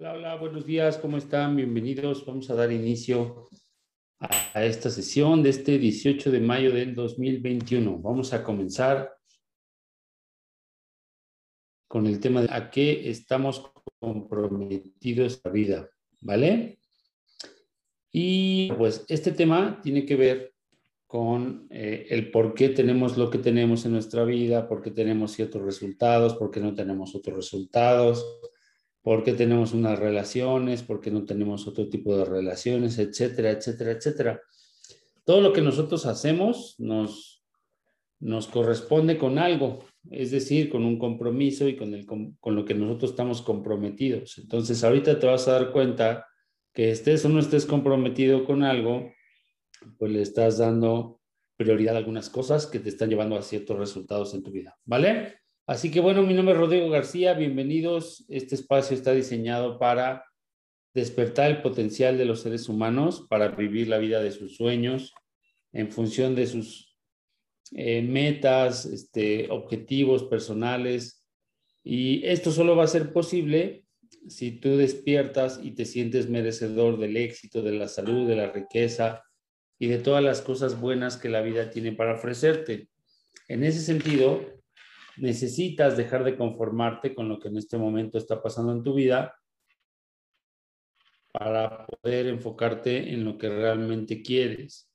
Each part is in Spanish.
Hola, hola, buenos días, ¿cómo están? Bienvenidos. Vamos a dar inicio a, esta sesión de este 18 de mayo del 2021. Vamos a comenzar con el tema de a qué estamos comprometidos la vida, ¿vale? Y pues este tema tiene que ver con eh, el por qué tenemos lo que tenemos en nuestra vida, por qué tenemos ciertos resultados, por qué no tenemos otros resultados, por qué tenemos unas relaciones, por qué no tenemos otro tipo de relaciones, etcétera, etcétera, etcétera. Todo lo que nosotros hacemos nos, nos corresponde con algo, es decir, con un compromiso y con, el, con lo que nosotros estamos comprometidos. Entonces, ahorita te vas a dar cuenta que estés o no estés comprometido con algo, pues le estás dando prioridad a algunas cosas que te están llevando a ciertos resultados en tu vida, ¿vale? Así que bueno, mi nombre es Rodrigo García, bienvenidos. Este espacio está diseñado para despertar el potencial de los seres humanos para vivir la vida de sus sueños en función de sus eh, metas, este, objetivos personales. Y esto solo va a ser posible si tú despiertas y te sientes merecedor del éxito, de la salud, de la riqueza y de todas las cosas buenas que la vida tiene para ofrecerte. En ese sentido, necesitas dejar de conformarte con lo que en este momento está pasando en tu vida para poder enfocarte en lo que realmente quieres.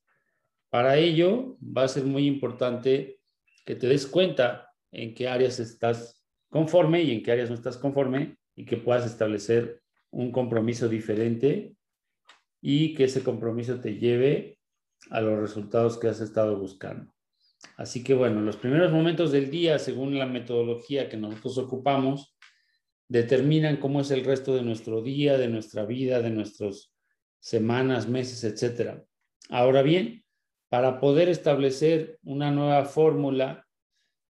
Para ello va a ser muy importante que te des cuenta en qué áreas estás conforme y en qué áreas no estás conforme y que puedas establecer un compromiso diferente y que ese compromiso te lleve a los resultados que has estado buscando. Así que bueno, los primeros momentos del día, según la metodología que nosotros ocupamos, determinan cómo es el resto de nuestro día, de nuestra vida, de nuestras semanas, meses, etc. Ahora bien, para poder establecer una nueva fórmula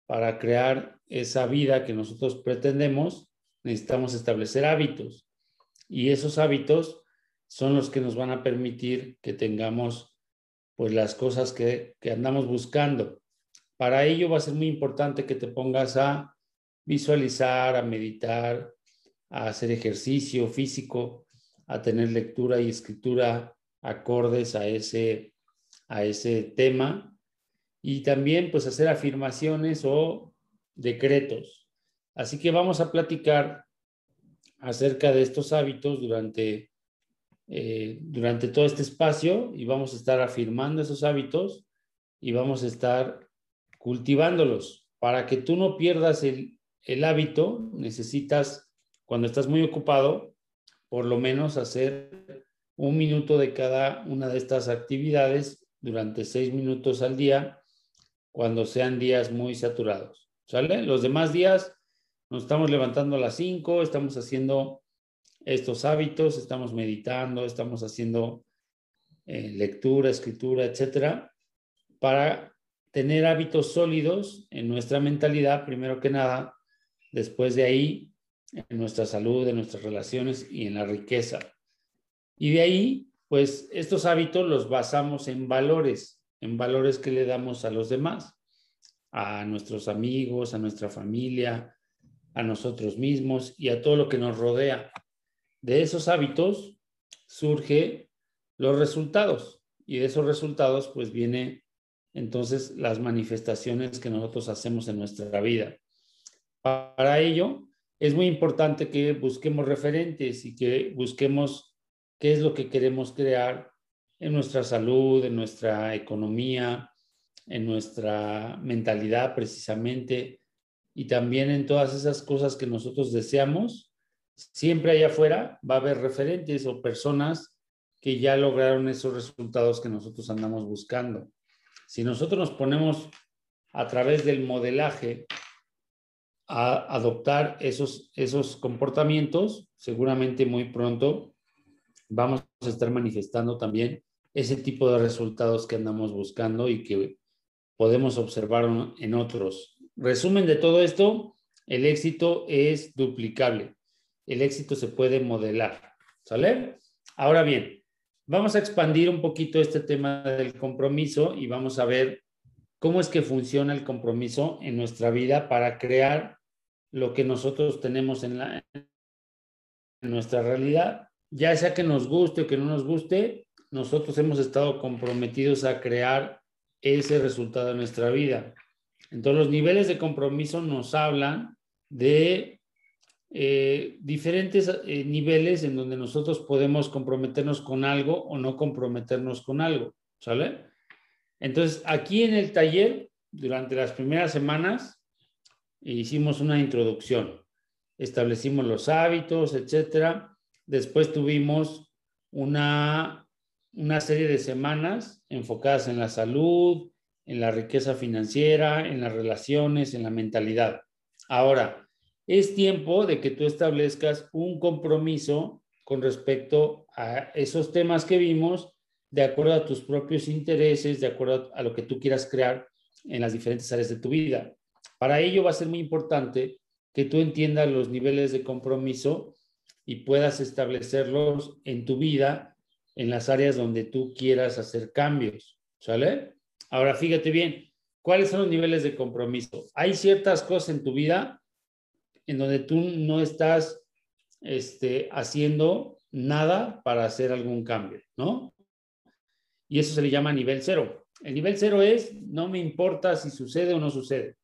para crear esa vida que nosotros pretendemos, necesitamos establecer hábitos. Y esos hábitos son los que nos van a permitir que tengamos pues las cosas que, que andamos buscando. Para ello va a ser muy importante que te pongas a visualizar, a meditar, a hacer ejercicio físico, a tener lectura y escritura acordes a ese, a ese tema y también pues hacer afirmaciones o decretos. Así que vamos a platicar acerca de estos hábitos durante, eh, durante todo este espacio y vamos a estar afirmando esos hábitos y vamos a estar cultivándolos. Para que tú no pierdas el, hábito, necesitas, cuando estás muy ocupado, por lo menos hacer un minuto de cada una de estas actividades durante seis minutos al día, cuando sean días muy saturados. ¿Sale? Los demás días nos estamos levantando a las cinco, estamos haciendo estos hábitos, estamos meditando, estamos haciendo eh, lectura, escritura, etcétera, para tener hábitos sólidos en nuestra mentalidad, primero que nada, después de ahí, en nuestra salud, en nuestras relaciones y en la riqueza. Y de ahí, pues estos hábitos los basamos en valores, en valores que le damos a los demás, a nuestros amigos, a nuestra familia, a nosotros mismos y a todo lo que nos rodea. De esos hábitos surge los resultados y de esos resultados pues viene entonces las manifestaciones que nosotros hacemos en nuestra vida. Para ello, es muy importante que busquemos referentes y que busquemos qué es lo que queremos crear en nuestra salud, en nuestra economía, en nuestra mentalidad precisamente y también en todas esas cosas que nosotros deseamos. Siempre allá afuera va a haber referentes o personas que ya lograron esos resultados que nosotros andamos buscando. Si nosotros nos ponemos a través del modelaje a adoptar esos, esos comportamientos, seguramente muy pronto vamos a estar manifestando también ese tipo de resultados que andamos buscando y que podemos observar en otros. Resumen de todo esto, el éxito es duplicable. El éxito se puede modelar. ¿Sale? Ahora bien, Vamos a expandir un poquito este tema del compromiso y vamos a ver cómo es que funciona el compromiso en nuestra vida para crear lo que nosotros tenemos en en nuestra realidad, ya sea que nos guste o que no nos guste, nosotros hemos estado comprometidos a crear ese resultado en nuestra vida. Entonces, los niveles de compromiso nos hablan de eh, diferentes eh, niveles en donde nosotros podemos comprometernos con algo o no comprometernos con algo, ¿sale? Entonces, aquí en el taller, durante las primeras semanas, hicimos una introducción, establecimos los hábitos, etcétera. Después tuvimos una, una serie de semanas enfocadas en la salud, en la riqueza financiera, en las relaciones, en la mentalidad. Ahora, es tiempo de que tú establezcas un compromiso con respecto a esos temas que vimos, de acuerdo a tus propios intereses, de acuerdo a lo que tú quieras crear en las diferentes áreas de tu vida. Para ello va a ser muy importante que tú entiendas los niveles de compromiso y puedas establecerlos en tu vida, en las áreas donde tú quieras hacer cambios. ¿Sale? Ahora, fíjate bien, ¿cuáles son los niveles de compromiso? Hay ciertas cosas en tu vida en donde tú no estás este, haciendo nada para hacer algún cambio, ¿no? Y eso se le llama nivel cero. El nivel cero es, no me importa si sucede o no sucede.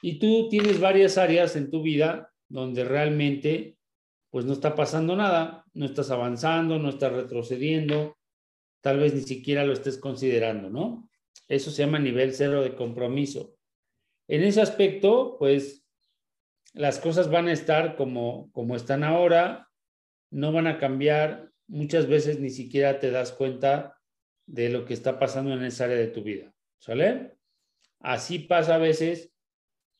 Y tú tienes varias áreas en tu vida donde realmente, pues no está pasando nada, no estás avanzando, no estás retrocediendo, tal vez ni siquiera lo estés considerando, ¿no? Eso se llama nivel cero de compromiso. En ese aspecto, pues las cosas van a estar como, como están ahora, no van a cambiar, muchas veces ni siquiera te das cuenta de lo que está pasando en esa área de tu vida, ¿sale? Así pasa a veces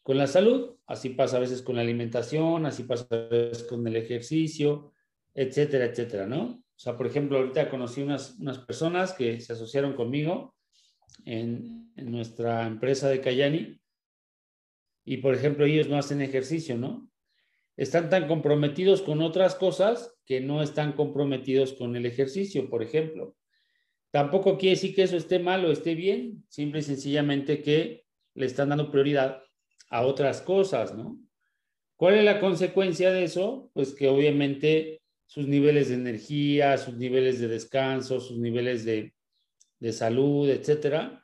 con la salud, así pasa a veces con la alimentación, así pasa a veces con el ejercicio, etcétera, etcétera, ¿no? O sea, por ejemplo, ahorita conocí unas, unas personas que se asociaron conmigo en, en nuestra empresa de Cayani y, por ejemplo, ellos no hacen ejercicio, ¿no? Están tan comprometidos con otras cosas que no están comprometidos con el ejercicio, por ejemplo. Tampoco quiere decir que eso esté mal o esté bien, simple y sencillamente que le están dando prioridad a otras cosas, ¿no? ¿Cuál es la consecuencia de eso? Pues que obviamente sus niveles de energía, sus niveles de descanso, sus niveles de, de salud, etcétera,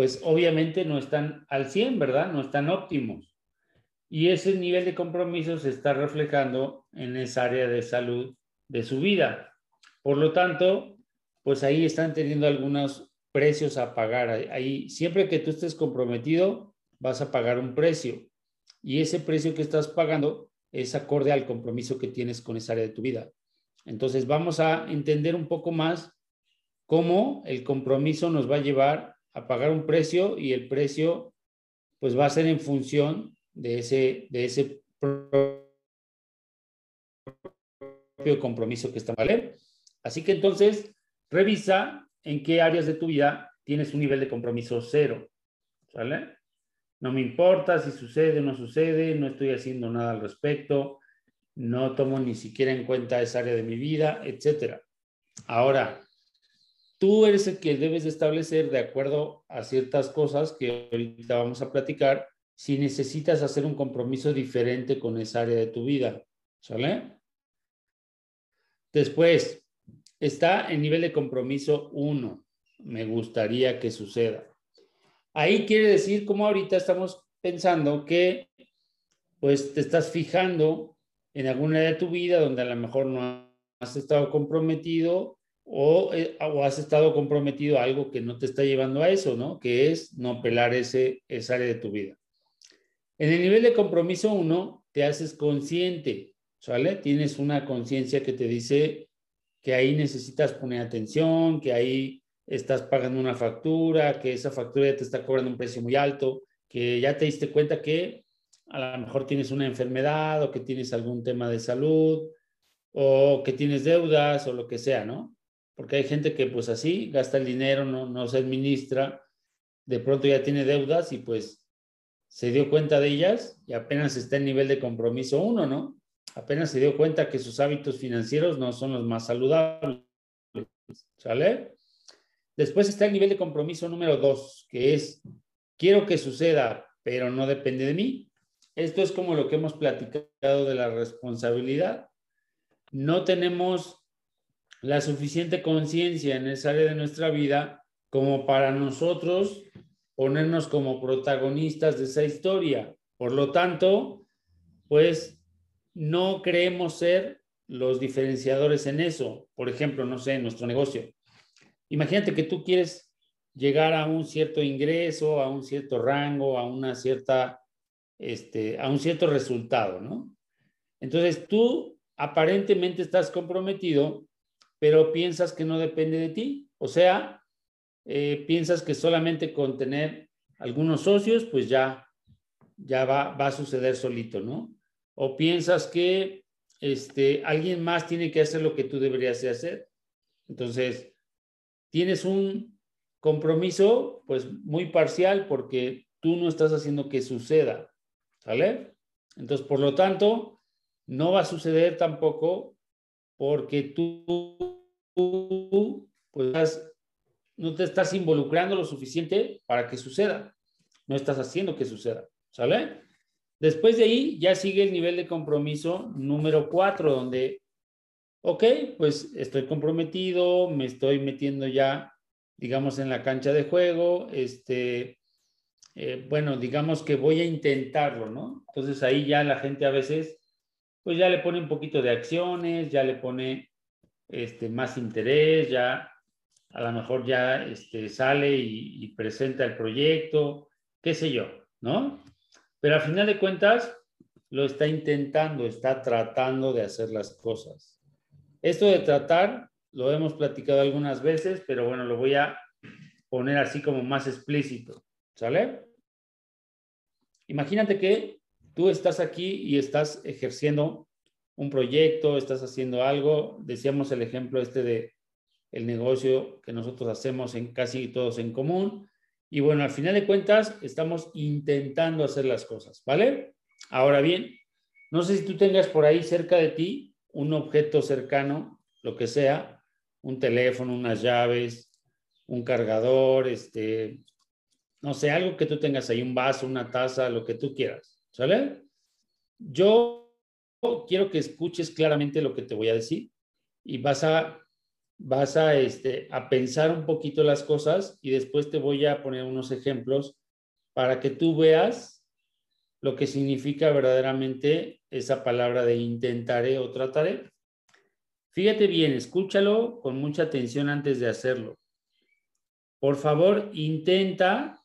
pues obviamente no están al 100, ¿verdad? No están óptimos. Y ese nivel de compromiso se está reflejando en esa área de salud de su vida. Por lo tanto, pues ahí están teniendo algunos precios a pagar. Ahí, siempre que tú estés comprometido, vas a pagar un precio. Y ese precio que estás pagando es acorde al compromiso que tienes con esa área de tu vida. Entonces, vamos a entender un poco más cómo el compromiso nos va a llevar a pagar un precio y el precio pues va a ser en función de ese, de ese propio compromiso que está, ¿vale? Así que entonces, revisa en qué áreas de tu vida tienes un nivel de compromiso cero. No me importa si sucede o no sucede, no estoy haciendo nada al respecto, no tomo ni siquiera en cuenta esa área de mi vida, etcétera. Ahora, tú eres el que debes de establecer de acuerdo a ciertas cosas que ahorita vamos a platicar, si necesitas hacer un compromiso diferente con esa área de tu vida. ¿Sale? Después, está el nivel de compromiso 1. Me gustaría que suceda. Ahí quiere decir, como ahorita estamos pensando que pues te estás fijando en alguna área de tu vida donde a lo mejor no has estado comprometido eh, o, has estado comprometido a algo que no te está llevando a eso, ¿no? Que es no pelar ese, esa área de tu vida. En el nivel de compromiso uno, te haces consciente, ¿sale? Tienes una conciencia que te dice que ahí necesitas poner atención, que ahí estás pagando una factura, que esa factura ya te está cobrando un precio muy alto, que ya te diste cuenta que a lo mejor tienes una enfermedad o que tienes algún tema de salud o que tienes deudas o lo que sea, ¿no? Porque hay gente que pues así gasta el dinero, no, no se administra, de pronto ya tiene deudas y pues se dio cuenta de ellas y apenas está en nivel de compromiso uno, ¿no? Apenas se dio cuenta que sus hábitos financieros no son los más saludables, ¿sale? Después está el nivel de compromiso número dos, que es, quiero que suceda, pero no depende de mí. Esto es como lo que hemos platicado de la responsabilidad. no tenemos la suficiente conciencia en esa área de nuestra vida como para nosotros ponernos como protagonistas de esa historia. Por lo tanto, pues no creemos ser los diferenciadores en eso. Por ejemplo, no sé, en nuestro negocio. Imagínate que tú quieres llegar a un cierto ingreso, a un cierto rango, a una cierta, este, a un cierto resultado, ¿no? Entonces tú aparentemente estás comprometido, pero piensas que no depende de ti. O sea, eh, piensas que solamente con tener algunos socios, pues ya, ya va, va a suceder solito, ¿no? O piensas que este, alguien más tiene que hacer lo que tú deberías de hacer. Entonces, tienes un compromiso pues muy parcial porque tú no estás haciendo que suceda, ¿sale? Entonces, por lo tanto, no va a suceder tampoco porque tú, pues no te estás involucrando lo suficiente para que suceda. No estás haciendo que suceda, ¿sale? Después de ahí ya sigue el nivel de compromiso número cuatro, donde, ok, pues estoy comprometido, me estoy metiendo ya, digamos, en la cancha de juego, este, eh, bueno, digamos que voy a intentarlo, ¿no? Entonces ahí ya la gente a veces, pues ya le pone un poquito de acciones, ya le pone este, más interés, ya a lo mejor ya este, sale y, y presenta el proyecto, qué sé yo, ¿no? Pero al final de cuentas, lo está intentando, está tratando de hacer las cosas. Esto de tratar, lo hemos platicado algunas veces, pero bueno, lo voy a poner así como más explícito. ¿Sale? Imagínate que tú estás aquí y estás ejerciendo un proyecto, estás haciendo algo. Decíamos el ejemplo este de el negocio que nosotros hacemos en casi todos en común. Y bueno, al final de cuentas, estamos intentando hacer las cosas, ¿vale? Ahora bien, no sé si tú tengas por ahí cerca de ti un objeto cercano, lo que sea, un teléfono, unas llaves, un cargador, este, no sé, algo que tú tengas ahí, un vaso, una taza, lo que tú quieras, ¿sale? Yo quiero que escuches claramente lo que te voy a decir y vas a vas a, este, a pensar un poquito las cosas y después te voy a poner unos ejemplos para que tú veas lo que significa verdaderamente esa palabra de intentaré o trataré. Fíjate bien, escúchalo con mucha atención antes de hacerlo. Por favor, intenta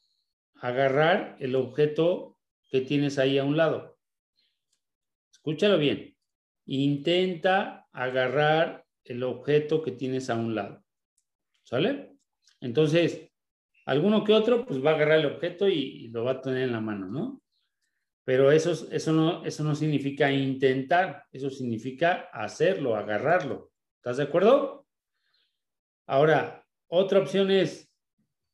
agarrar el objeto que tienes ahí a un lado. Escúchalo bien. Intenta agarrar el objeto que tienes a un lado. ¿Sale? Entonces, alguno que otro, pues va a agarrar el objeto y, lo va a tener en la mano, ¿no? Pero eso, eso, no, eso no significa intentar, eso significa hacerlo, agarrarlo. ¿Estás de acuerdo? Ahora, otra opción es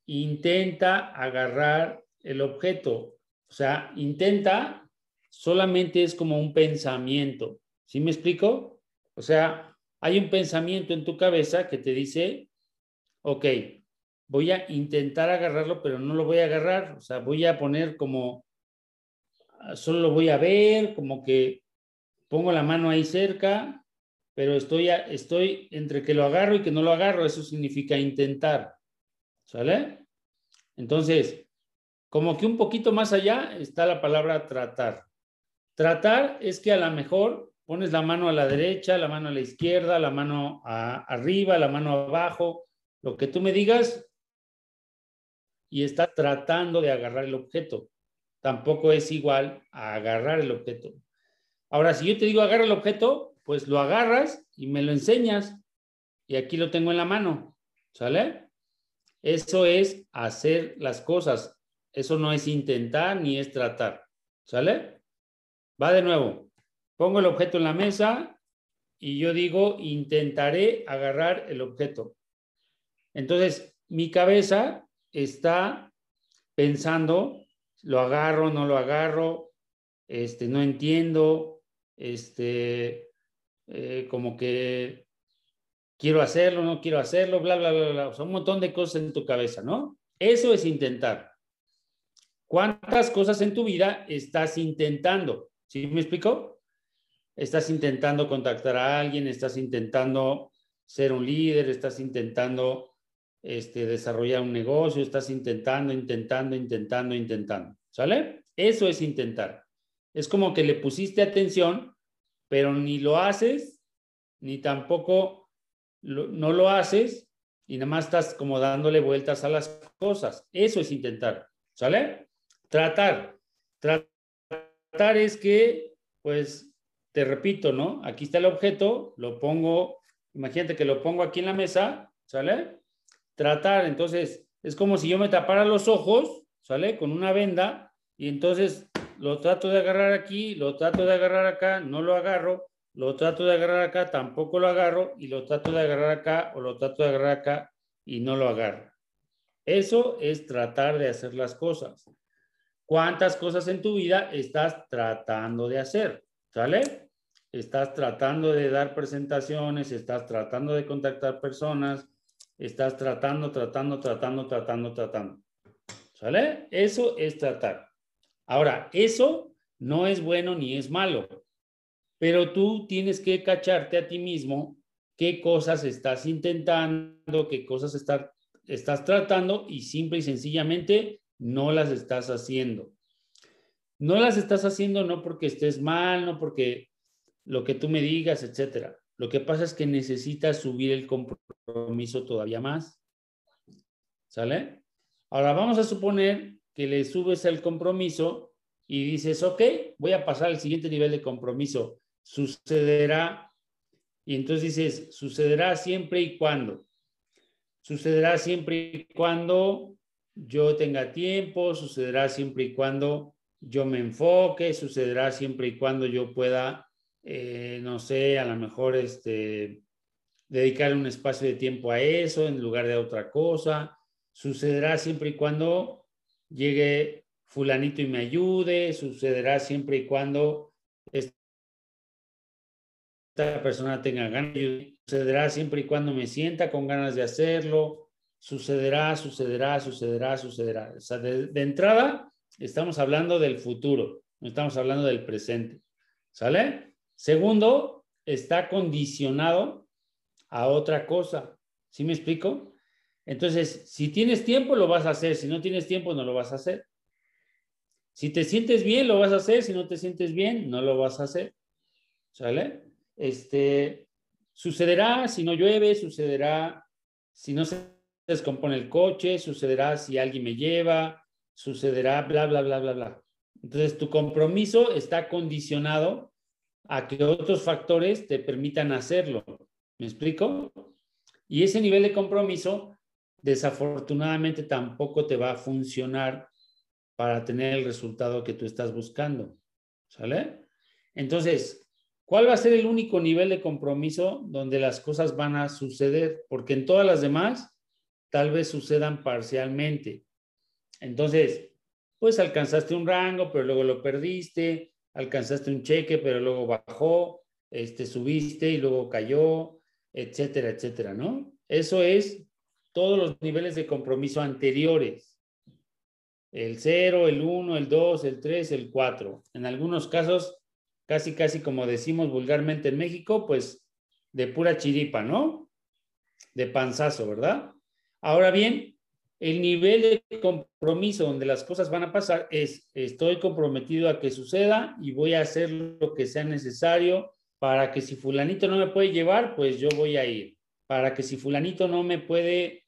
intenta agarrar el objeto. O sea, intenta solamente es como un pensamiento. ¿Sí me explico? O sea, hay un pensamiento en tu cabeza que te dice, ok, voy a intentar agarrarlo, pero no lo voy a agarrar, o sea, voy a poner como, solo lo voy a ver, como que pongo la mano ahí cerca, pero estoy, estoy entre que lo agarro y que no lo agarro, eso significa intentar, ¿sale? Entonces, como que un poquito más allá está la palabra tratar. Tratar es que a lo mejor Pones la mano a la derecha, la mano a la izquierda, la mano arriba, la mano abajo, lo que tú me digas, y está tratando de agarrar el objeto. Tampoco es igual a agarrar el objeto. Ahora, si yo te digo agarra el objeto, pues lo agarras y me lo enseñas. Y aquí lo tengo en la mano. ¿Sale? Eso es hacer las cosas. Eso no es intentar ni es tratar. ¿Sale? Va de nuevo. Pongo el objeto en la mesa y yo digo, intentaré agarrar el objeto. Entonces, mi cabeza está pensando, lo agarro, no lo agarro, este, no entiendo, este, eh, como que quiero hacerlo, no quiero hacerlo, bla, bla, bla, bla. O un montón de cosas en tu cabeza, ¿no? Eso es intentar. ¿Cuántas cosas en tu vida estás intentando? ¿Sí me explico? estás intentando contactar a alguien, estás intentando ser un líder, estás intentando este, desarrollar un negocio, estás intentando, intentando, intentando, intentando. ¿Sale? Eso es intentar. Es como que le pusiste atención, pero ni lo haces, ni tampoco no lo haces, y nada más estás como dándole vueltas a las cosas. Eso es intentar. ¿Sale? Tratar. Tratar es que, pues, te repito, ¿no? Aquí está el objeto, lo pongo, imagínate que lo pongo aquí en la mesa, ¿sale? Tratar, entonces, es como si yo me tapara los ojos, ¿sale? Con una venda, y entonces lo trato de agarrar aquí, lo trato de agarrar acá, no lo agarro, lo trato de agarrar acá, tampoco lo agarro, y lo trato de agarrar acá, o lo trato de agarrar acá, y no lo agarro. Eso es tratar de hacer las cosas. ¿Cuántas cosas en tu vida estás tratando de hacer? ¿Sale? Estás tratando de dar presentaciones, estás tratando de contactar personas, estás tratando, tratando, tratando, tratando, tratando. ¿Sale? Eso es tratar. Ahora, eso no es bueno ni es malo, pero tú tienes que cacharte a ti mismo qué cosas estás intentando, qué cosas estás tratando y simple y sencillamente no las estás haciendo. No las estás haciendo no porque estés mal, no porque lo que tú me digas, etcétera. Lo que pasa es que necesitas subir el compromiso todavía más. ¿Sale? Ahora vamos a suponer que le subes el compromiso y dices, ok, voy a pasar al siguiente nivel de compromiso. Sucederá. Y entonces dices, sucederá siempre y cuando. Sucederá siempre y cuando yo tenga tiempo, sucederá siempre y cuando yo me enfoque, sucederá siempre y cuando yo pueda, eh, no sé, a lo mejor este, dedicar un espacio de tiempo a eso en lugar de a otra cosa. Sucederá siempre y cuando llegue fulanito y me ayude, sucederá siempre y cuando esta persona tenga ganas, sucederá siempre y cuando me sienta con ganas de hacerlo, sucederá, sucederá, sucederá, sucederá. O sea, de entrada, estamos hablando del futuro, no estamos hablando del presente. ¿Sale? Segundo, está condicionado a otra cosa. ¿Sí me explico? Entonces, si tienes tiempo, lo vas a hacer. Si no tienes tiempo, no lo vas a hacer. Si te sientes bien, lo vas a hacer. Si no te sientes bien, no lo vas a hacer. ¿Sale? Este, sucederá si no llueve, sucederá si no se descompone el coche, sucederá si alguien me lleva, sucederá, bla, bla, bla, bla, bla. Entonces, tu compromiso está condicionado a que otros factores te permitan hacerlo. ¿Me explico? Y ese nivel de compromiso, desafortunadamente, tampoco te va a funcionar para tener el resultado que tú estás buscando. ¿Sale? Entonces, ¿cuál va a ser el único nivel de compromiso donde las cosas van a suceder? Porque en todas las demás, tal vez sucedan parcialmente. Entonces, pues alcanzaste un rango, pero luego lo perdiste, alcanzaste un cheque, pero luego bajó, este, subiste y luego cayó, etcétera, etcétera, ¿no? Eso es todos los niveles de compromiso anteriores. El 0, el 1, el 2, el 3, el 4. En algunos casos, casi, casi como decimos vulgarmente en México, pues de pura chiripa, ¿no? De panzazo, ¿verdad? Ahora bien, el nivel de compromiso donde las cosas van a pasar es, estoy comprometido a que suceda y voy a hacer lo que sea necesario para que si fulanito no me puede llevar, pues yo voy a ir. Para que si fulanito no me puede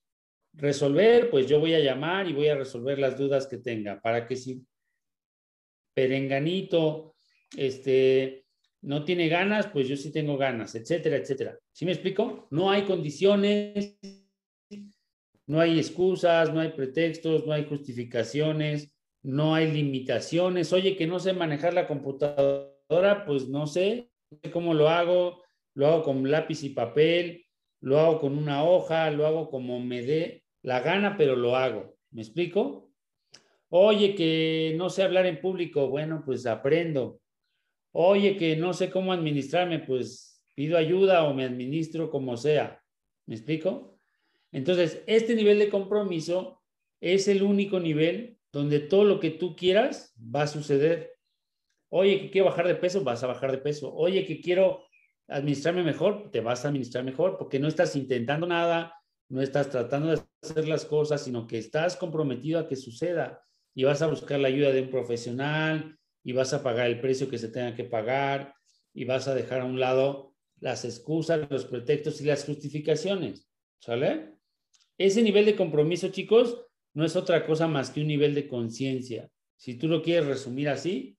resolver, pues yo voy a llamar y voy a resolver las dudas que tenga. Para que si perenganito este, no tiene ganas, pues yo sí tengo ganas, etcétera, etcétera. ¿Sí me explico? No hay condiciones no hay excusas, no hay pretextos, no hay justificaciones, no hay limitaciones. Oye, que no sé manejar la computadora, pues no sé, cómo lo hago, lo hago con lápiz y papel, lo hago con una hoja, lo hago como me dé la gana, pero lo hago. ¿Me explico? Oye, que no sé hablar en público, bueno, pues aprendo. Oye, que no sé cómo administrarme, pues pido ayuda o me administro como sea. ¿Me explico? Entonces, este nivel de compromiso es el único nivel donde todo lo que tú quieras va a suceder. Oye, que quiero bajar de peso, vas a bajar de peso. Oye, que quiero administrarme mejor, te vas a administrar mejor porque no estás intentando nada, no estás tratando de hacer las cosas, sino que estás comprometido a que suceda y vas a buscar la ayuda de un profesional y vas a pagar el precio que se tenga que pagar y vas a dejar a un lado las excusas, los pretextos y las justificaciones. ¿Sale? Ese nivel de compromiso, chicos, no es otra cosa más que un nivel de conciencia. Si tú lo quieres resumir así,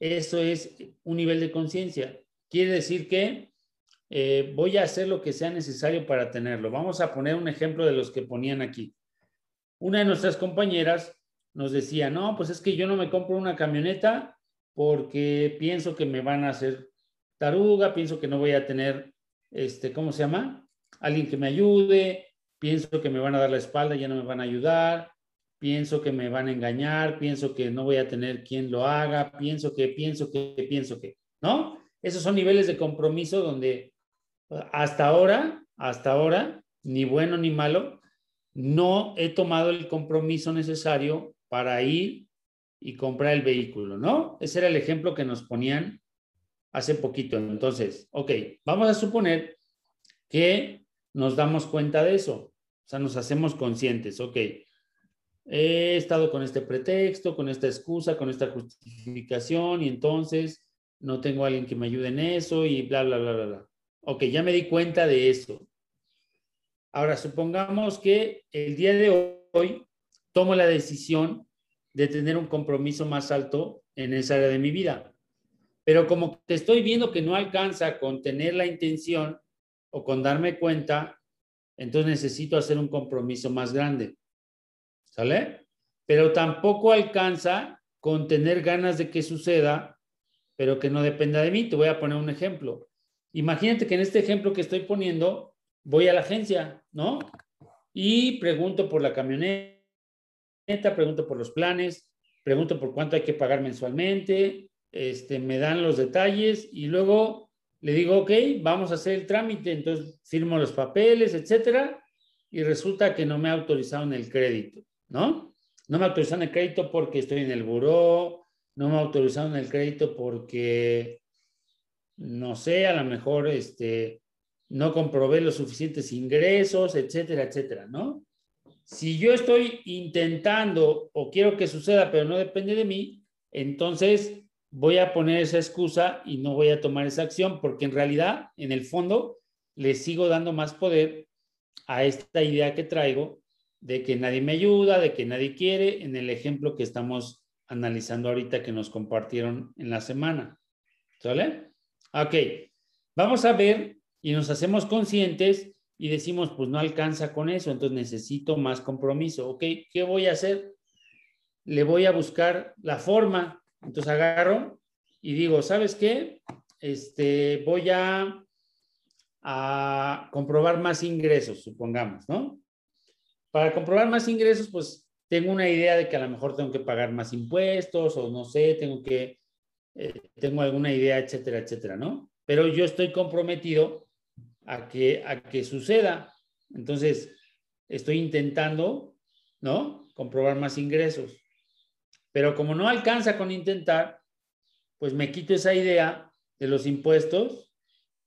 eso es un nivel de conciencia. Quiere decir que eh, voy a hacer lo que sea necesario para tenerlo. Vamos a poner un ejemplo de los que ponían aquí. Una de nuestras compañeras nos decía, no, pues es que yo no me compro una camioneta porque pienso que me van a hacer taruga, pienso que no voy a tener, este, ¿cómo se llama? Alguien que me ayude, pienso que me van a dar la espalda, ya no me van a ayudar, pienso que me van a engañar, pienso que no voy a tener quien lo haga, pienso que, pienso que, pienso que, ¿no? Esos son niveles de compromiso donde hasta ahora, hasta ahora, ni bueno ni malo, no he tomado el compromiso necesario para ir y comprar el vehículo, ¿no? Ese era el ejemplo que nos ponían hace poquito. Entonces, ok, vamos a suponer que nos damos cuenta de eso, o sea, nos hacemos conscientes, ok, he estado con este pretexto, con esta excusa, con esta justificación y entonces no tengo a alguien que me ayude en eso y bla, bla, bla, bla, bla. Ok, ya me di cuenta de eso. Ahora, supongamos que el día de hoy tomo la decisión de tener un compromiso más alto en esa área de mi vida. Pero como te estoy viendo que no alcanza con tener la intención o con darme cuenta, entonces necesito hacer un compromiso más grande. ¿Sale? Pero tampoco alcanza con tener ganas de que suceda, pero que no dependa de mí. Te voy a poner un ejemplo. Imagínate que en este ejemplo que estoy poniendo, voy a la agencia, ¿no? Y pregunto por la camioneta, pregunto por los planes, pregunto por cuánto hay que pagar mensualmente, este, me dan los detalles y luego le digo, ok, vamos a hacer el trámite, entonces firmo los papeles, etcétera, y resulta que no me autorizaron el crédito, ¿no? No me autorizaron el crédito porque estoy en el buró, no me autorizaron el crédito porque, no sé, a lo mejor este, no comprobé los suficientes ingresos, etcétera, etcétera, ¿no? Si yo estoy intentando o quiero que suceda, pero no depende de mí, entonces voy a poner esa excusa y no voy a tomar esa acción porque en realidad, en el fondo, le sigo dando más poder a esta idea que traigo de que nadie me ayuda, de que nadie quiere, en el ejemplo que estamos analizando ahorita que nos compartieron en la semana. ¿Sale? Ok, vamos a ver y nos hacemos conscientes y decimos, pues no alcanza con eso, entonces necesito más compromiso. Ok, ¿qué voy a hacer? Le voy a buscar la forma entonces agarro y digo, ¿sabes qué? Este, voy a, a comprobar más ingresos, supongamos, ¿no? Para comprobar más ingresos, pues tengo una idea de que a lo mejor tengo que pagar más impuestos o no sé, tengo que, eh, tengo alguna idea, etcétera, etcétera, ¿no? Pero yo estoy comprometido a que, a que suceda. Entonces, estoy intentando, ¿no? Comprobar más ingresos. Pero como no alcanza con intentar, pues me quito esa idea de los impuestos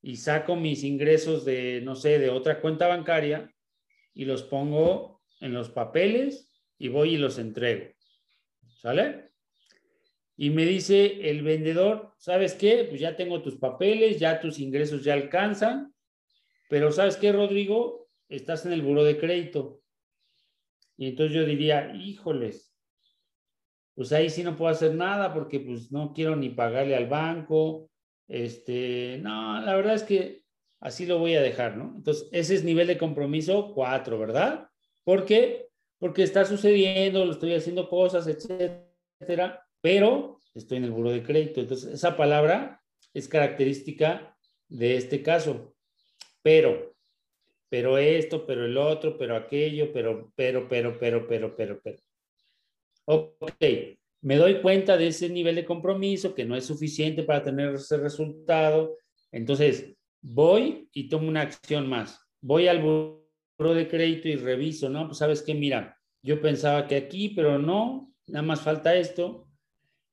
y saco mis ingresos de, no sé, de otra cuenta bancaria y los pongo en los papeles y voy y los entrego. ¿Sale? Y me dice el vendedor, ¿sabes qué? Pues ya tengo tus papeles, ya tus ingresos ya alcanzan, pero ¿sabes qué, Rodrigo? Estás en el buro de crédito. Y entonces yo diría, híjoles, pues ahí sí no puedo hacer nada porque pues no quiero ni pagarle al banco. Este, no, la verdad es que así lo voy a dejar, ¿no? Entonces, ese es nivel de compromiso cuatro, ¿verdad? ¿Por qué? Porque está sucediendo, lo estoy haciendo cosas, etcétera, pero estoy en el buro de crédito. Entonces, esa palabra es característica de este caso. Pero, pero esto, pero el otro, pero aquello, pero, pero, pero, pero, pero, pero, pero. Ok, me doy cuenta de ese nivel de compromiso que no es suficiente para tener ese resultado. Entonces, voy y tomo una acción más. Voy al buro de crédito y reviso, ¿no? Pues sabes qué, mira, yo pensaba que aquí, pero no, nada más falta esto.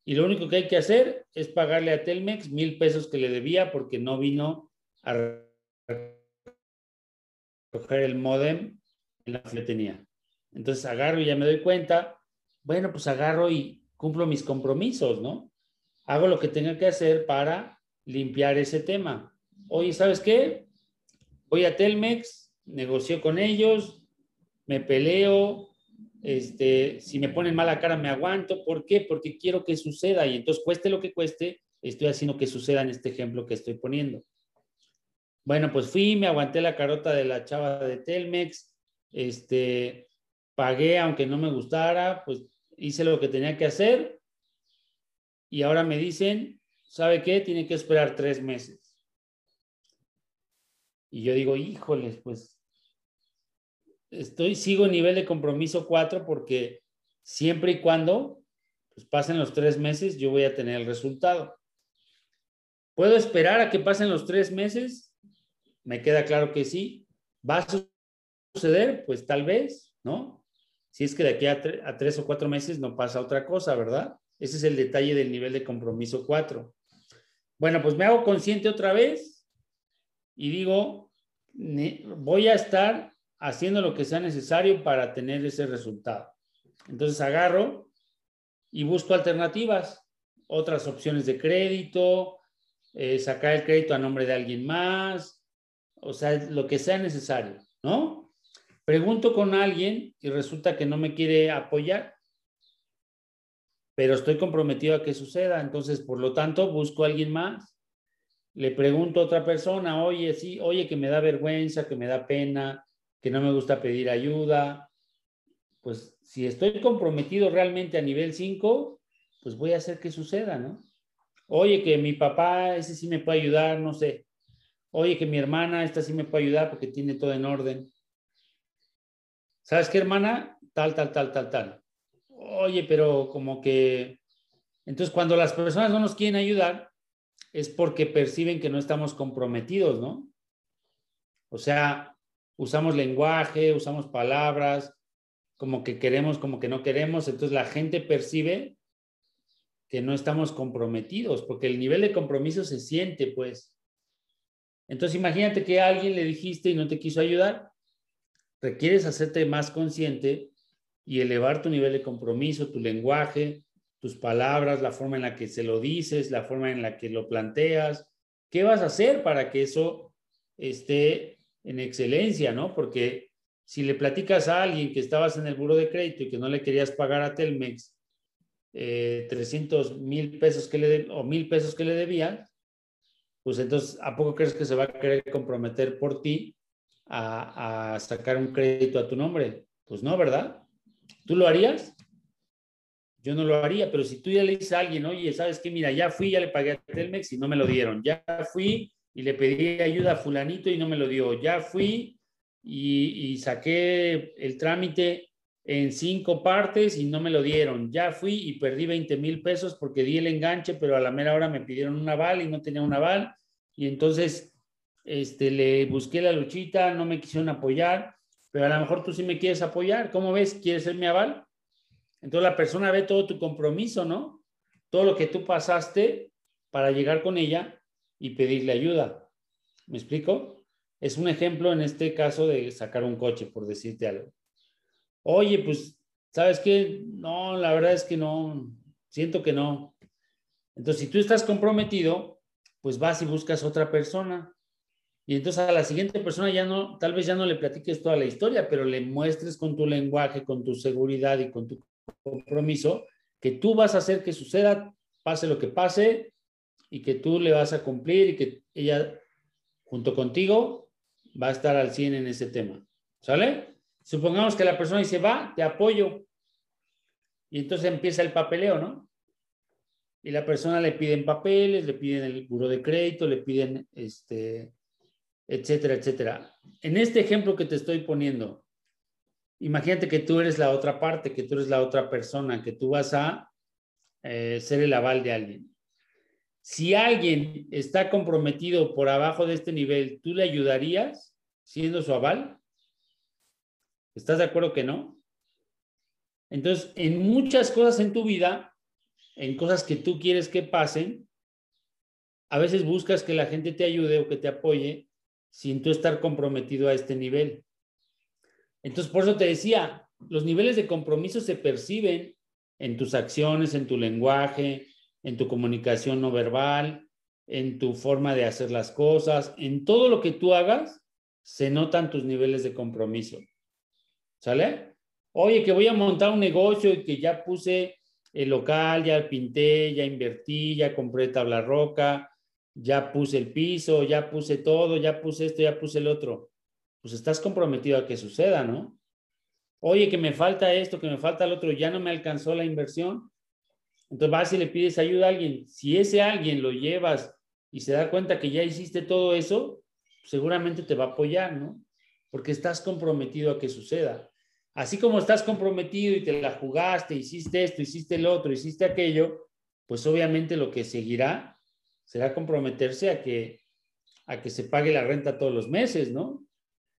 y lo único que hay que hacer es pagarle a Telmex mil pesos que le debía porque no vino a coger el modem en la que tenía. Entonces agarro y ya me doy cuenta, bueno, pues agarro y cumplo mis compromisos, ¿no? Hago lo que tenga que hacer para limpiar ese tema. Oye, ¿sabes qué? Voy a Telmex, negocio con ellos, me peleo, este, si me ponen mala cara me aguanto. ¿Por qué? Porque quiero que suceda y entonces cueste lo que cueste, estoy haciendo que suceda en este ejemplo que estoy poniendo. Bueno, pues fui, me aguanté la carota de la chava de Telmex, este, pagué aunque no me gustara, pues hice lo que tenía que hacer y ahora me dicen, ¿sabe qué? Tiene que esperar tres meses. Y yo digo, híjoles, pues estoy, sigo nivel de compromiso cuatro porque siempre y cuando pues, pasen los tres meses, yo voy a tener el resultado. ¿Puedo esperar a que pasen los tres meses? me queda claro que sí. ¿Va a suceder? Pues tal vez, ¿no? Si es que de aquí a, tres o cuatro meses no pasa otra cosa, ¿verdad? Ese es el detalle del nivel de compromiso cuatro. Bueno, pues me hago consciente otra vez y digo, voy a estar haciendo lo que sea necesario para tener ese resultado. Entonces agarro y busco alternativas, otras opciones de crédito, eh, sacar el crédito a nombre de alguien más, o sea, lo que sea necesario, ¿no? Pregunto con alguien y resulta que no me quiere apoyar, pero estoy comprometido a que suceda, entonces, por lo tanto, busco a alguien más. Le pregunto a otra persona, oye, sí, oye, que me da vergüenza, que me da pena, que no me gusta pedir ayuda. Pues si estoy comprometido realmente a nivel 5, pues voy a hacer que suceda, ¿no? Oye, que mi papá, ese sí me puede ayudar, no sé. Oye, que mi hermana, esta sí me puede ayudar porque tiene todo en orden. ¿Sabes qué, hermana? Tal, tal, tal, tal, tal. Oye, pero como que... Entonces, cuando las personas no nos quieren ayudar, es porque perciben que no estamos comprometidos, ¿no? O sea, usamos lenguaje, usamos palabras, como que queremos, como que no queremos. Entonces, la gente percibe que no estamos comprometidos, porque el nivel de compromiso se siente, pues. Entonces imagínate que a alguien le dijiste y no te quiso ayudar. Requieres hacerte más consciente y elevar tu nivel de compromiso, tu lenguaje, tus palabras, la forma en la que se lo dices, la forma en la que lo planteas. ¿Qué vas a hacer para que eso esté en excelencia, no? Porque si le platicas a alguien que estabas en el buro de crédito y que no le querías pagar a Telmex 300 eh, mil pesos que le o mil pesos que le debías, pues entonces, ¿a poco crees que se va a querer comprometer por ti a, sacar un crédito a tu nombre? Pues no, ¿verdad? ¿Tú lo harías? Yo no lo haría, pero si tú ya le dices a alguien, oye, ¿sabes qué? Mira, ya fui, ya le pagué a Telmex y no me lo dieron. Ya fui y le pedí ayuda a fulanito y no me lo dio. Ya fui y, y saqué el trámite en cinco partes y no me lo dieron. Ya fui y perdí 20 mil pesos porque di el enganche, pero a la mera hora me pidieron un aval y no tenía un aval y entonces este, le busqué la luchita, no me quisieron apoyar, pero a lo mejor tú sí me quieres apoyar. ¿Cómo ves? ¿Quieres ser mi aval? Entonces la persona ve todo tu compromiso, ¿no? Todo lo que tú pasaste para llegar con ella y pedirle ayuda. ¿Me explico? Es un ejemplo en este caso de sacar un coche, por decirte algo. Oye, pues, ¿sabes qué? No, la verdad es que no, siento que no. Entonces, si tú estás comprometido, pues vas y buscas otra persona. Y entonces a la siguiente persona ya no, tal vez ya no le platiques toda la historia, pero le muestres con tu lenguaje, con tu seguridad y con tu compromiso que tú vas a hacer que suceda, pase lo que pase, y que tú le vas a cumplir y que ella, junto contigo, va a estar al 100 en ese tema. ¿Sale? Supongamos que la persona dice, va, te apoyo. Y entonces empieza el papeleo, ¿no? y la persona le piden papeles, le piden el buro de crédito, le piden este, etcétera, etcétera. En este ejemplo que te estoy poniendo, imagínate que tú eres la otra parte, que tú eres la otra persona, que tú vas a eh, ser el aval de alguien. Si alguien está comprometido por abajo de este nivel, ¿tú le ayudarías siendo su aval? ¿Estás de acuerdo que no? Entonces, en muchas cosas en tu vida, en cosas que tú quieres que pasen, a veces buscas que la gente te ayude o que te apoye sin tú estar comprometido a este nivel. Entonces, por eso te decía, los niveles de compromiso se perciben en tus acciones, en tu lenguaje, en tu comunicación no verbal, en tu forma de hacer las cosas, en todo lo que tú hagas, se notan tus niveles de compromiso. ¿Sale? Oye, que voy a montar un negocio y que ya puse el local, ya pinté, ya invertí, ya compré tabla roca, ya puse el piso, ya puse todo, ya puse esto, ya puse el otro. Pues estás comprometido a que suceda, ¿no? Oye, que me falta esto, que me falta el otro, ya no me alcanzó la inversión. Entonces vas y le pides ayuda a alguien. Si ese alguien lo llevas y se da cuenta que ya hiciste todo eso, seguramente te va a apoyar, ¿no? Porque estás comprometido a que suceda. Así como estás comprometido y te la jugaste, hiciste esto, hiciste el otro, hiciste aquello, pues obviamente lo que seguirá será comprometerse a que, a que se pague la renta todos los meses, ¿no?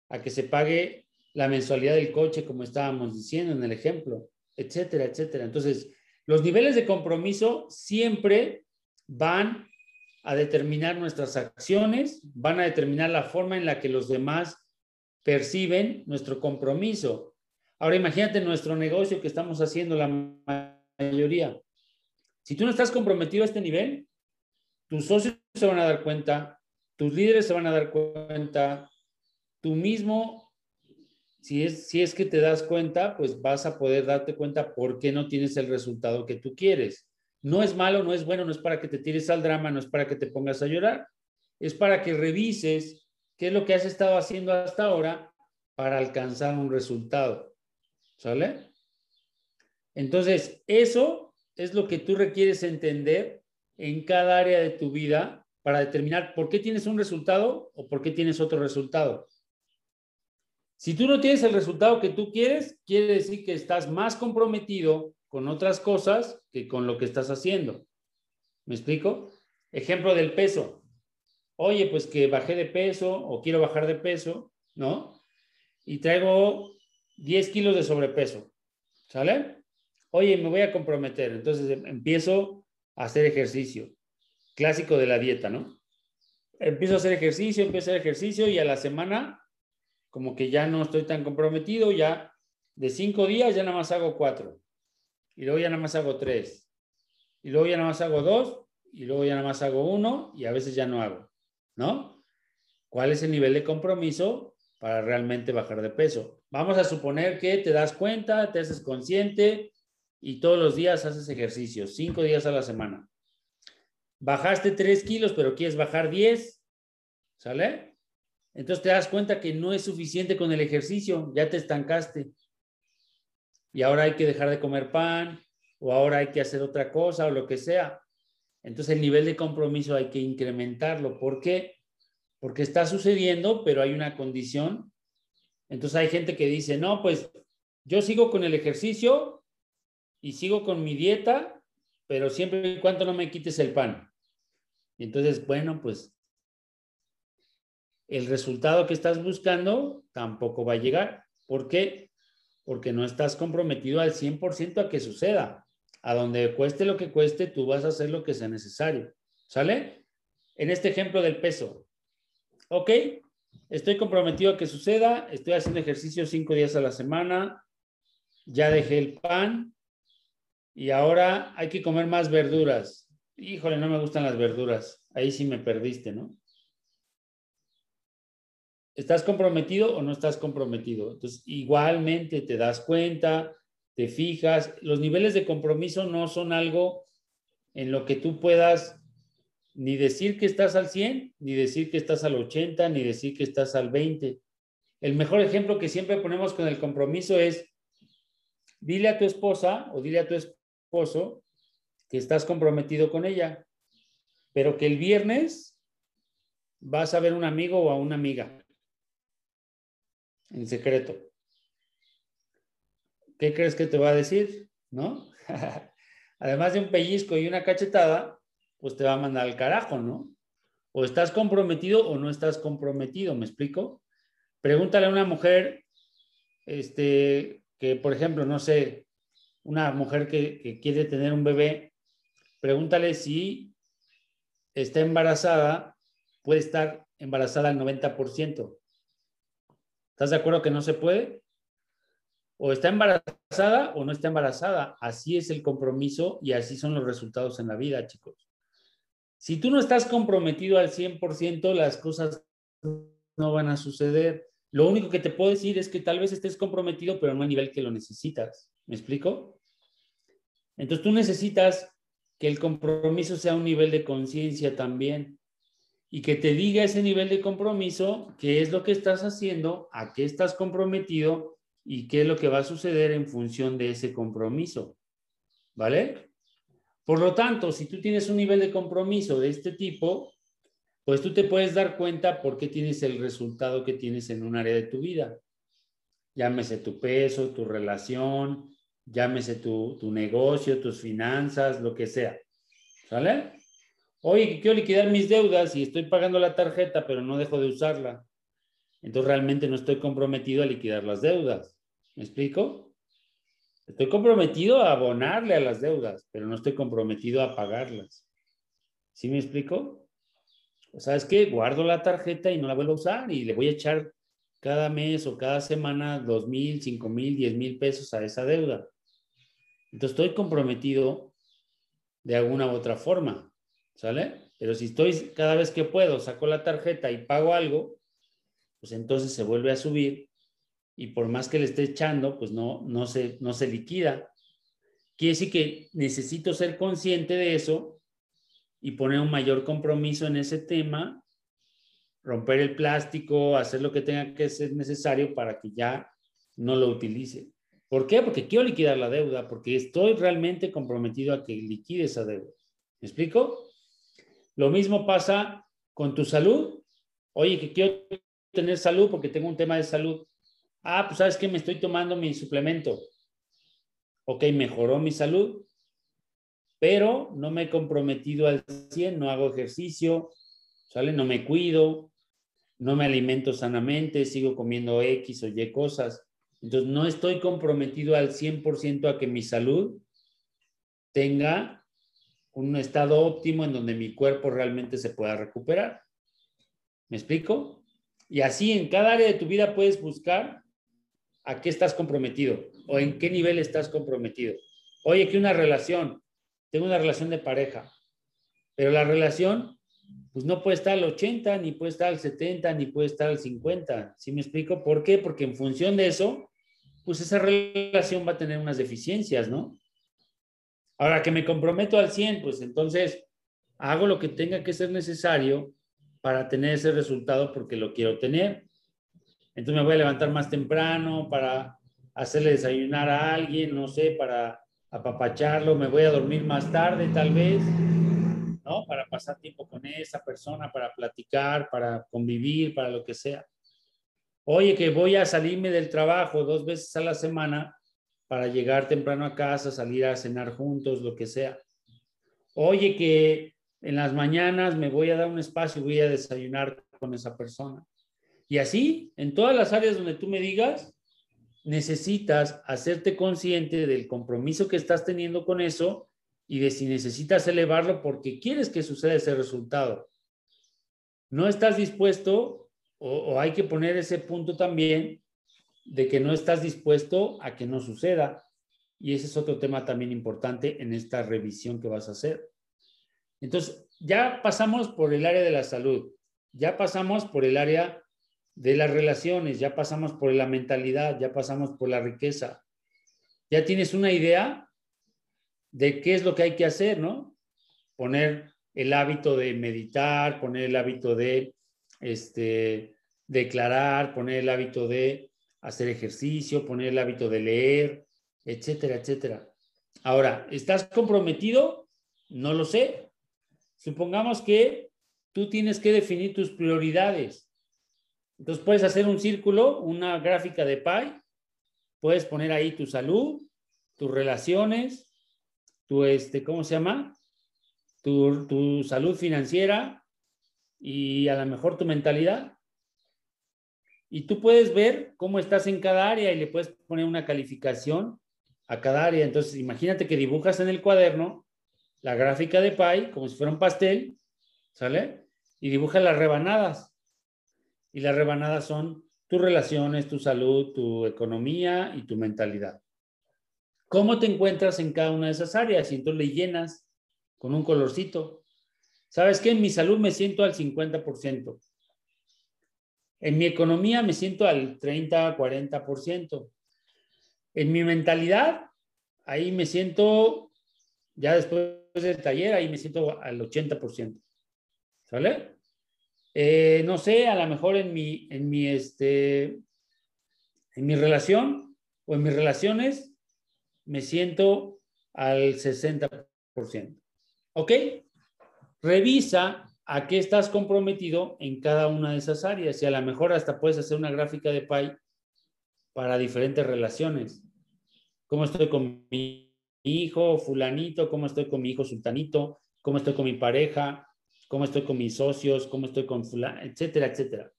A que se pague la mensualidad del coche, como estábamos diciendo en el ejemplo, etcétera, etcétera. Entonces, los niveles de compromiso siempre van a determinar nuestras acciones, van a determinar la forma en la que los demás perciben nuestro compromiso. Ahora imagínate nuestro negocio que estamos haciendo la mayoría. Si tú no estás comprometido a este nivel, tus socios se van a dar cuenta, tus líderes se van a dar cuenta, tú mismo, si es, si es que te das cuenta, pues vas a poder darte cuenta por qué no tienes el resultado que tú quieres. No es malo, no es bueno, no es para que te tires al drama, no es para que te pongas a llorar, es para que revises qué es lo que has estado haciendo hasta ahora para alcanzar un resultado. ¿Sale? Entonces, eso es lo que tú requieres entender en cada área de tu vida para determinar por qué tienes un resultado o por qué tienes otro resultado. Si tú no tienes el resultado que tú quieres, quiere decir que estás más comprometido con otras cosas que con lo que estás haciendo. ¿Me explico? Ejemplo del peso. Oye, pues que bajé de peso o quiero bajar de peso, ¿no? Y traigo 10 kilos de sobrepeso. ¿Sale? Oye, me voy a comprometer. Entonces em, empiezo hacer ejercicio. Clásico de la dieta, ¿no? Empiezo a hacer ejercicio, empiezo a hacer ejercicio y a la semana, como que ya no estoy tan comprometido, ya de cinco días ya nada más hago cuatro y luego ya nada más hago tres, y luego ya nada más hago dos, y luego ya nada más hago uno, y a veces ya no hago, ¿no? ¿Cuál es el nivel de compromiso para realmente bajar de peso? Vamos a suponer que te das cuenta, te haces consciente y todos los días haces ejercicio, cinco días a la semana. Bajaste tres kilos, pero quieres bajar diez, ¿sale? Entonces te das cuenta que no es suficiente con el ejercicio, ya te estancaste y ahora hay que dejar de comer pan o ahora hay que hacer otra cosa o lo que sea. Entonces el nivel de compromiso hay que incrementarlo. ¿Por qué? Porque está sucediendo, pero hay una condición. Entonces hay gente que dice, no, pues yo sigo con el ejercicio y sigo con mi dieta, pero siempre y cuando no me quites el pan. Entonces, bueno, pues el resultado que estás buscando tampoco va a llegar. ¿Por qué? porque no estás comprometido al 100% a que suceda. A donde cueste lo que cueste, tú vas a hacer lo que sea necesario. ¿Sale? En este ejemplo del peso. Ok, estoy comprometido a que suceda, estoy haciendo ejercicio cinco días a la semana, ya dejé el pan y ahora hay que comer más verduras. Híjole, no me gustan las verduras. Ahí sí me perdiste, ¿no? ¿Estás comprometido o no estás comprometido? Entonces, igualmente te das cuenta, te fijas. Los niveles de compromiso no son algo en lo que tú puedas ni decir que estás al 100, ni decir que estás al 80, ni decir que estás al 20. El mejor ejemplo que siempre ponemos con el compromiso es, dile a tu esposa o dile a tu esposo que estás comprometido con ella, pero que el viernes vas a ver un amigo o a una amiga en secreto. ¿Qué crees que te va a decir? ¿No? Además de un pellizco y una cachetada, pues te va a mandar al carajo, ¿no? O estás comprometido o no estás comprometido, ¿me explico? Pregúntale a una mujer, este, que por ejemplo, no sé, una mujer que, quiere tener un bebé pregúntale si está embarazada, puede estar embarazada al 90%. ¿Estás de acuerdo que no se puede? O está embarazada o no está embarazada. Así es el compromiso y así son los resultados en la vida, chicos. Si tú no estás comprometido al 100%, las cosas no van a suceder. Lo único que te puedo decir es que tal vez estés comprometido, pero no a nivel que lo necesitas. ¿Me explico? Entonces tú necesitas que el compromiso sea un nivel de conciencia también y que te diga ese nivel de compromiso qué es lo que estás haciendo, a qué estás comprometido y qué es lo que va a suceder en función de ese compromiso. ¿Vale? Por lo tanto, si tú tienes un nivel de compromiso de este tipo, pues tú te puedes dar cuenta por qué tienes el resultado que tienes en un área de tu vida. Llámese tu peso, tu relación, llámese tu, tu negocio, tus finanzas, lo que sea. ¿Sale? Oye, quiero liquidar mis deudas y estoy pagando la tarjeta, pero no dejo de usarla. Entonces realmente no estoy comprometido a liquidar las deudas. ¿Me explico? Estoy comprometido a abonarle a las deudas, pero no estoy comprometido a pagarlas. ¿Sí me explico? ¿sabes qué? Guardo la tarjeta y no la vuelvo a usar y le voy a echar cada mes o cada semana dos mil, cinco mil, diez mil pesos a esa deuda. Entonces estoy comprometido de alguna u otra forma, ¿sale? Pero si estoy cada vez que puedo, saco la tarjeta y pago algo, pues entonces se vuelve a subir y por más que le esté echando, pues no, no, se, no se liquida. Quiere decir que necesito ser consciente de eso y poner un mayor compromiso en ese tema, romper el plástico, hacer lo que tenga que ser necesario para que ya no lo utilice. ¿Por qué? Porque quiero liquidar la deuda, porque estoy realmente comprometido a que liquide esa deuda. ¿Me explico? Lo mismo pasa con tu salud. Oye, que quiero tener salud porque tengo un tema de salud. Ah, pues sabes que me estoy tomando mi suplemento. Ok, mejoró mi salud pero no me he comprometido al 100, no hago ejercicio, ¿sale? No me cuido, no me alimento sanamente, sigo comiendo X o Y cosas. Entonces, no estoy comprometido al 100% a que mi salud tenga un estado óptimo en donde mi cuerpo realmente se pueda recuperar. ¿Me explico? Y así en cada área de tu vida puedes buscar a qué estás comprometido o en qué nivel estás comprometido. Oye, que una relación, tengo una relación de pareja, pero la relación pues no puede estar al 80, ni puede estar al 70, ni puede estar al 50. ¿Sí me explico? ¿Por qué? Porque en función de eso, pues esa relación va a tener unas deficiencias, ¿no? Ahora que me comprometo al 100, pues entonces hago lo que tenga que ser necesario para tener ese resultado porque lo quiero tener. Entonces me voy a levantar más temprano para hacerle desayunar a alguien, no sé, para apapacharlo, me voy a dormir más tarde tal vez, ¿no? Para pasar tiempo con esa persona, para platicar, para convivir, para lo que sea. Oye, que voy a salirme del trabajo dos veces a la semana para llegar temprano a casa, salir a cenar juntos, lo que sea. Oye, que en las mañanas me voy a dar un espacio, voy a desayunar con esa persona. Y así, en todas las áreas donde tú me digas, necesitas hacerte consciente del compromiso que estás teniendo con eso y de si necesitas elevarlo porque quieres que suceda ese resultado. No estás dispuesto o, hay que poner ese punto también de que no estás dispuesto a que no suceda. Y ese es otro tema también importante en esta revisión que vas a hacer. Entonces, ya pasamos por el área de la salud, ya pasamos por el área de las relaciones, ya pasamos por la mentalidad, ya pasamos por la riqueza. Ya tienes una idea de qué es lo que hay que hacer, ¿no? Poner el hábito de meditar, poner el hábito de este, declarar, poner el hábito de hacer ejercicio, poner el hábito de leer, etcétera, etcétera. Ahora, ¿estás comprometido? No lo sé. Supongamos que tú tienes que definir tus prioridades. Entonces puedes hacer un círculo, una gráfica de pie, puedes poner ahí tu salud, tus relaciones, tu, este, ¿cómo se llama? Tu, tu salud financiera y a lo mejor tu mentalidad. Y tú puedes ver cómo estás en cada área y le puedes poner una calificación a cada área. Entonces, imagínate que dibujas en el cuaderno la gráfica de pie como si fuera un pastel, ¿sale? Y dibuja las rebanadas. Y las rebanadas son tus relaciones, tu salud, tu economía y tu mentalidad. ¿Cómo te encuentras en cada una de esas áreas? Y entonces le llenas con un colorcito. ¿Sabes qué? En mi salud me siento al 50%. En mi economía me siento al 30, 40%. En mi mentalidad, ahí me siento, ya después del taller, ahí me siento al 80%. ¿Sale? Eh, no sé, a lo mejor en mi, en mi, este, en mi relación o en mis relaciones me siento al 60%. ¿Ok? Revisa a qué estás comprometido en cada una de esas áreas y a lo mejor hasta puedes hacer una gráfica de PI para diferentes relaciones. ¿Cómo estoy con mi hijo fulanito? ¿Cómo estoy con mi hijo sultanito? ¿Cómo estoy con mi pareja? ¿Cómo estoy con mis socios? ¿Cómo estoy con fulano? Etcétera, etcétera.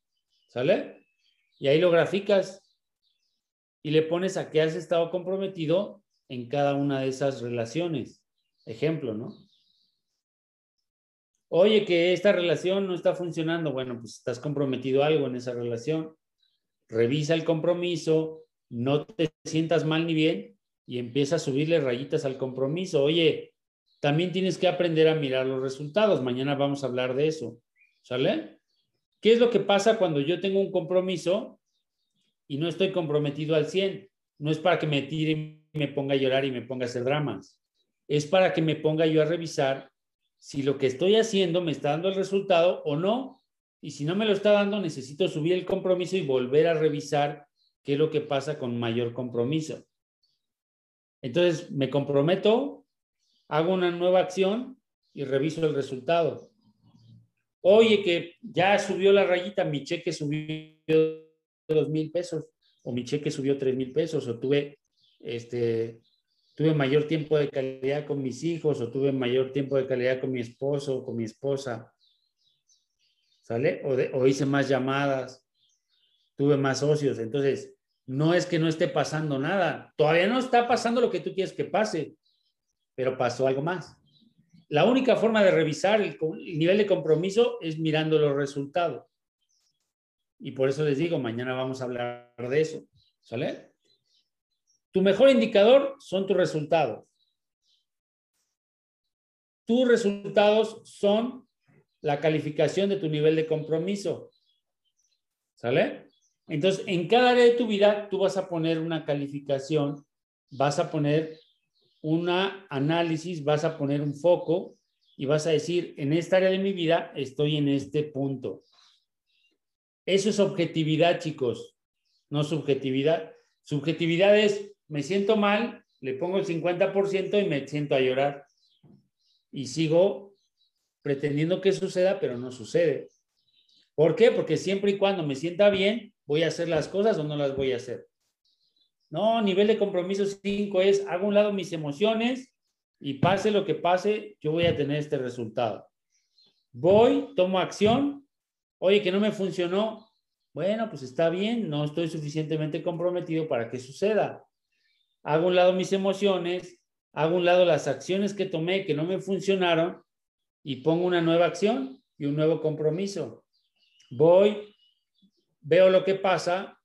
¿Sale? Y ahí lo graficas y le pones a qué has estado comprometido en cada una de esas relaciones. Ejemplo, ¿no? Oye, que esta relación no está funcionando. Bueno, pues estás comprometido algo en esa relación. Revisa el compromiso, no te sientas mal ni bien y empieza a subirle rayitas al compromiso. Oye, también tienes que aprender a mirar los resultados. Mañana vamos a hablar de eso. ¿Sale? ¿Qué es lo que pasa cuando yo tengo un compromiso y no estoy comprometido al 100? No es para que me tire y me ponga a llorar y me ponga a hacer dramas. Es para que me ponga yo a revisar si lo que estoy haciendo me está dando el resultado o no. Y si no me lo está dando, necesito subir el compromiso y volver a revisar qué es lo que pasa con mayor compromiso. Entonces, me comprometo, hago una nueva acción y reviso el resultado. Oye, que ya subió la rayita, mi cheque subió dos mil pesos, o mi cheque subió tres mil pesos, o tuve este, tuve mayor tiempo de calidad con mis hijos o tuve mayor tiempo de calidad con mi esposo o con mi esposa. ¿Sale? O, hice más llamadas, tuve más socios. Entonces, no es que no esté pasando nada. Todavía no está pasando lo que tú quieres que pase, pero pasó algo más. La única forma de revisar el, el nivel de compromiso es mirando los resultados. Y por eso les digo, mañana vamos a hablar de eso. ¿Sale? Tu mejor indicador son tus resultados. Tus resultados son la calificación de tu nivel de compromiso. ¿Sale? Entonces, en cada área de tu vida, tú vas a poner una calificación, vas a poner un análisis, vas a poner un foco y vas a decir, en esta área de mi vida estoy en este punto. Eso es objetividad, chicos, no subjetividad. Subjetividad es me siento mal, le pongo el 50% y me siento a llorar. Y sigo pretendiendo que suceda, pero no sucede. ¿Por qué? Porque siempre y cuando me sienta bien, voy a hacer las cosas o no las voy a hacer. No, nivel de compromiso 5 es, hago un lado mis emociones y pase lo que pase, yo voy a tener este resultado. Voy, tomo acción. Oye, que no me funcionó. Bueno, pues está bien, no estoy suficientemente comprometido para que suceda hago un lado mis emociones, hago un lado las acciones que tomé que no me funcionaron y pongo una nueva acción y un nuevo compromiso. Voy, veo lo que pasa.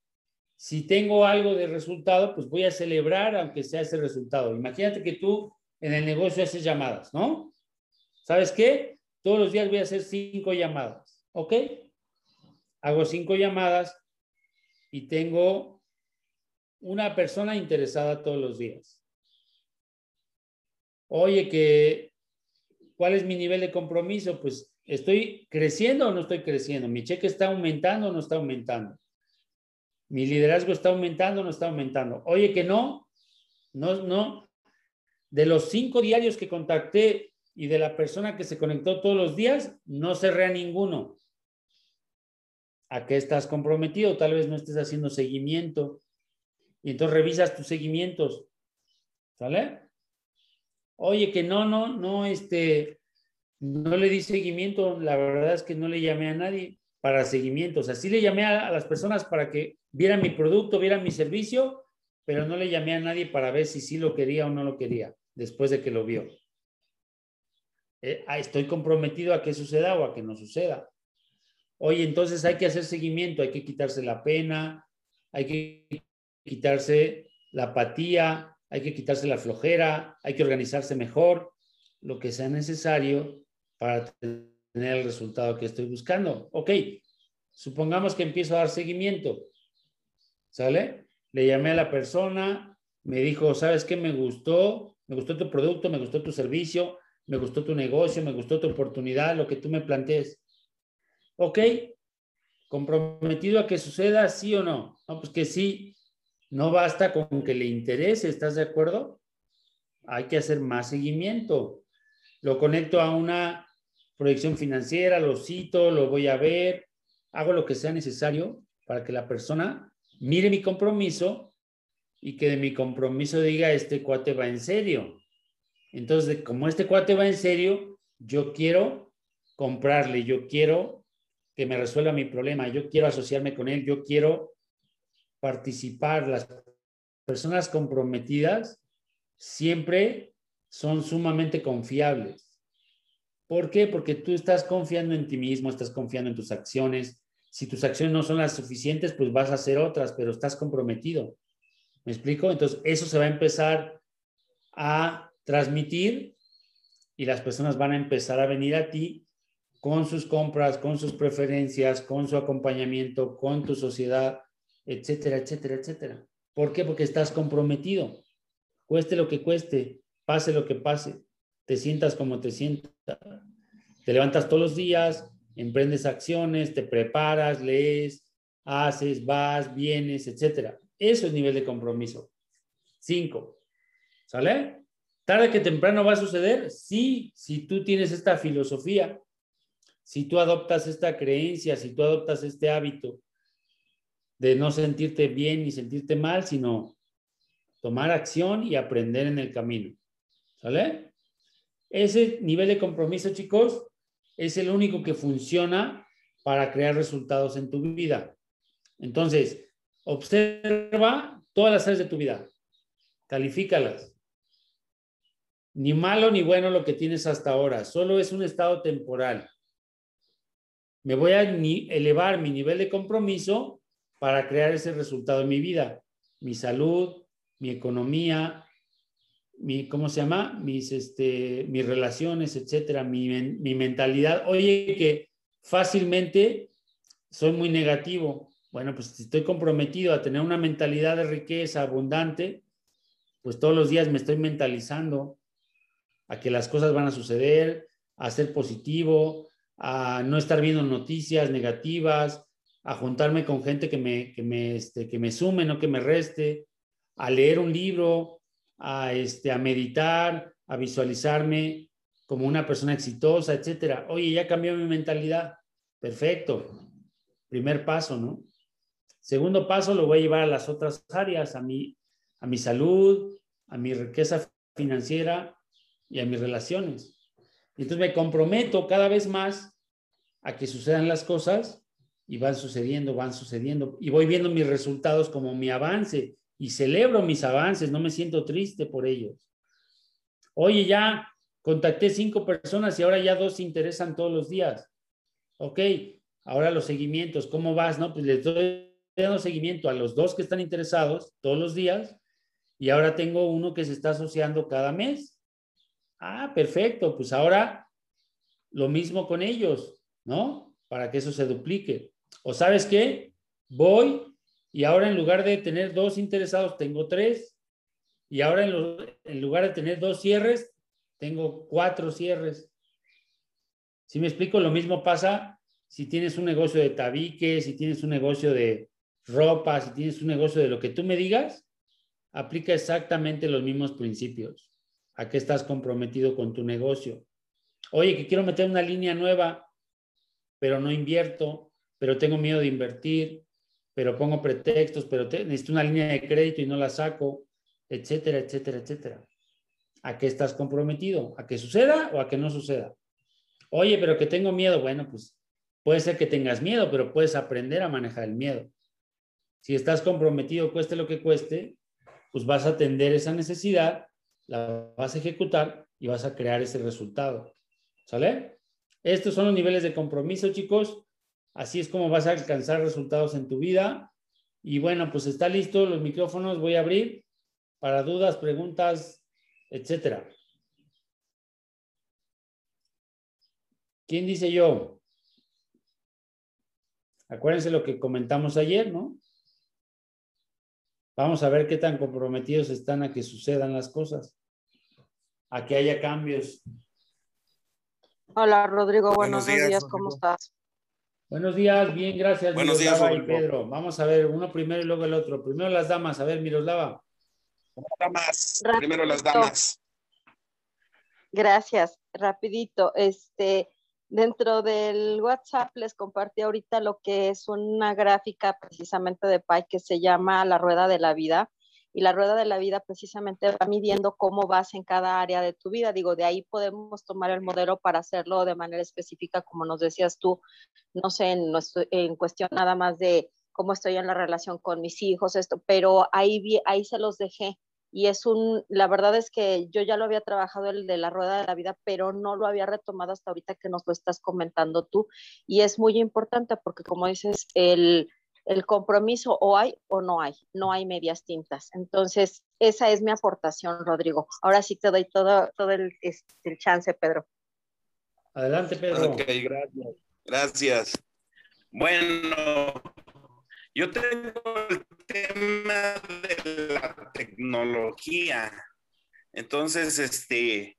Si tengo algo de resultado, pues voy a celebrar aunque sea ese resultado. Imagínate que tú en el negocio haces llamadas, ¿no? ¿Sabes qué? Todos los días voy a hacer cinco llamadas, ¿ok? Hago cinco llamadas y tengo una persona interesada todos los días. Oye, que, ¿cuál es mi nivel de compromiso? Pues, ¿estoy creciendo o no estoy creciendo? ¿Mi cheque está aumentando o no está aumentando? ¿Mi liderazgo está aumentando o no está aumentando? Oye, que no, no, no. De los cinco diarios que contacté y de la persona que se conectó todos los días, no cerré a ninguno. ¿A qué estás comprometido? Tal vez no estés haciendo seguimiento y entonces revisas tus seguimientos. ¿Sale? Oye, que no, no, no, este, no le di seguimiento, la verdad es que no le llamé a nadie para seguimientos. Así le llamé a, las personas para que vieran mi producto, vieran mi servicio, pero no le llamé a nadie para ver si sí lo quería o no lo quería después de que lo vio. Eh, ah, estoy comprometido a que suceda o a que no suceda. Oye, entonces hay que hacer seguimiento, hay que quitarse la pena, hay que quitarse la apatía, hay que quitarse la flojera, hay que organizarse mejor, lo que sea necesario para tener el resultado que estoy buscando. Ok, supongamos que empiezo a dar seguimiento. ¿Sale? Le llamé a la persona, me dijo, ¿sabes qué? Me gustó, me gustó tu producto, me gustó tu servicio, me gustó tu negocio, me gustó tu oportunidad, lo que tú me plantees. Ok, comprometido a que suceda, sí o no. No, pues que sí, no basta con que le interese, ¿estás de acuerdo? Hay que hacer más seguimiento. Lo conecto a una proyección financiera, lo cito, lo voy a ver, hago lo que sea necesario para que la persona mire mi compromiso y que de mi compromiso diga, este cuate va en serio. Entonces, como este cuate va en serio, yo quiero comprarle, yo quiero que me resuelva mi problema, yo quiero asociarme con él, yo quiero participar. Las personas comprometidas siempre son sumamente confiables. ¿Por qué? Porque tú estás confiando en ti mismo, estás confiando en tus acciones, si tus acciones no son las suficientes, pues vas a hacer otras, pero estás comprometido. ¿Me explico? Entonces, eso se va a empezar a transmitir y las personas van a empezar a venir a ti con sus compras, con sus preferencias, con su acompañamiento, con tu sociedad, etcétera, etcétera, etcétera. ¿Por qué? Porque estás comprometido. Cueste lo que cueste, pase lo que pase, te sientas como te sientas. Te levantas todos los días, emprendes acciones, te preparas, lees, haces, vas, vienes, etcétera. Eso es nivel de compromiso. Cinco. ¿Sale? Tarde que temprano va a suceder, sí, si tú tienes esta filosofía, si tú adoptas esta creencia, si tú adoptas este hábito de no sentirte bien ni sentirte mal, sino tomar acción y aprender en el camino. ¿Sale? Ese nivel de compromiso, chicos, es el único que funciona para crear resultados en tu vida. Entonces, observa todas las áreas de tu vida, califícalas. Ni malo ni bueno lo que tienes hasta ahora, solo es un estado temporal. Me voy a elevar mi nivel de compromiso para crear ese resultado en mi vida, mi salud, mi economía, mi, ¿cómo se llama? Mis, este, mis relaciones, etcétera, mi, mi mentalidad. Oye, que fácilmente soy muy negativo. Bueno, pues estoy comprometido a tener una mentalidad de riqueza abundante, pues todos los días me estoy mentalizando a que las cosas van a suceder, a ser positivo, a no estar viendo noticias negativas, a juntarme con gente que me, que me, este, que me sume, no que me reste, a leer un libro, a, este, a meditar, a visualizarme como una persona exitosa, etcétera. Oye, ya cambió mi mentalidad. Perfecto. Primer paso, ¿no? Segundo paso lo voy a llevar a las otras áreas, a mi, a mi salud, a mi riqueza financiera y a mis relaciones. Entonces me comprometo cada vez más a que sucedan las cosas y van sucediendo, van sucediendo. Y voy viendo mis resultados como mi avance y celebro mis avances, no me siento triste por ellos. Oye, ya contacté cinco personas y ahora ya dos se interesan todos los días. Ok, ahora los seguimientos, ¿cómo vas? No, pues les doy dando seguimiento a los dos que están interesados todos los días y ahora tengo uno que se está asociando cada mes. Ah, perfecto, pues ahora lo mismo con ellos, ¿no? Para que eso se duplique. O sabes qué, voy y ahora en lugar de tener dos interesados, tengo tres. Y ahora en, lugar de tener dos cierres, tengo cuatro cierres. Si me explico, lo mismo pasa si tienes un negocio de tabique, si tienes un negocio de ropa, si tienes un negocio de lo que tú me digas, aplica exactamente los mismos principios. ¿A qué estás comprometido con tu negocio? Oye, que quiero meter una línea nueva, pero no invierto, pero tengo miedo de invertir, pero pongo pretextos, pero necesito una línea de crédito y no la saco, etcétera, etcétera, etcétera. ¿A qué estás comprometido? ¿A que suceda o a que no suceda? Oye, pero que tengo miedo. Bueno, pues puede ser que tengas miedo, pero puedes aprender a manejar el miedo. Si estás comprometido, cueste lo que cueste, pues vas a atender esa necesidad, la vas a ejecutar y vas a crear ese resultado. ¿Sale? Estos son los niveles de compromiso, chicos. Así es como vas a alcanzar resultados en tu vida. Y bueno, pues está listo los micrófonos. Voy a abrir para dudas, preguntas, etcétera. ¿Quién dice yo? Acuérdense lo que comentamos ayer, ¿no? Vamos a ver qué tan comprometidos están a que sucedan las cosas, a que haya cambios. Hola, Rodrigo. Buenos, días, ¿cómo estás? Buenos días, bien, gracias. Buenos días, y Pedro. Vamos a ver, uno primero y luego el otro. Primero las damas. A ver, Miroslava. Damas. Primero las damas. Gracias. Rapidito. Este, Dentro del WhatsApp les compartí ahorita lo que es una gráfica precisamente de PI que se llama la rueda de la vida. Y la rueda de la vida precisamente va midiendo cómo vas en cada área de tu vida. Digo, de ahí podemos tomar el modelo para hacerlo de manera específica, como nos decías tú, no sé, en, cuestión nada más de cómo estoy en la relación con mis hijos, esto, pero ahí, ahí se los dejé y es un, la verdad es que yo ya lo había trabajado el de la rueda de la vida, pero no lo había retomado hasta ahorita que nos lo estás comentando tú. Y es muy importante porque como dices, el, el compromiso o hay o no hay, no hay medias tintas. Entonces, esa es mi aportación, Rodrigo. Ahora sí te doy todo, todo el, este, el chance, Pedro. Adelante, Pedro. Ok, gracias. Gracias. Bueno, yo tengo el tema de la tecnología. Entonces, este,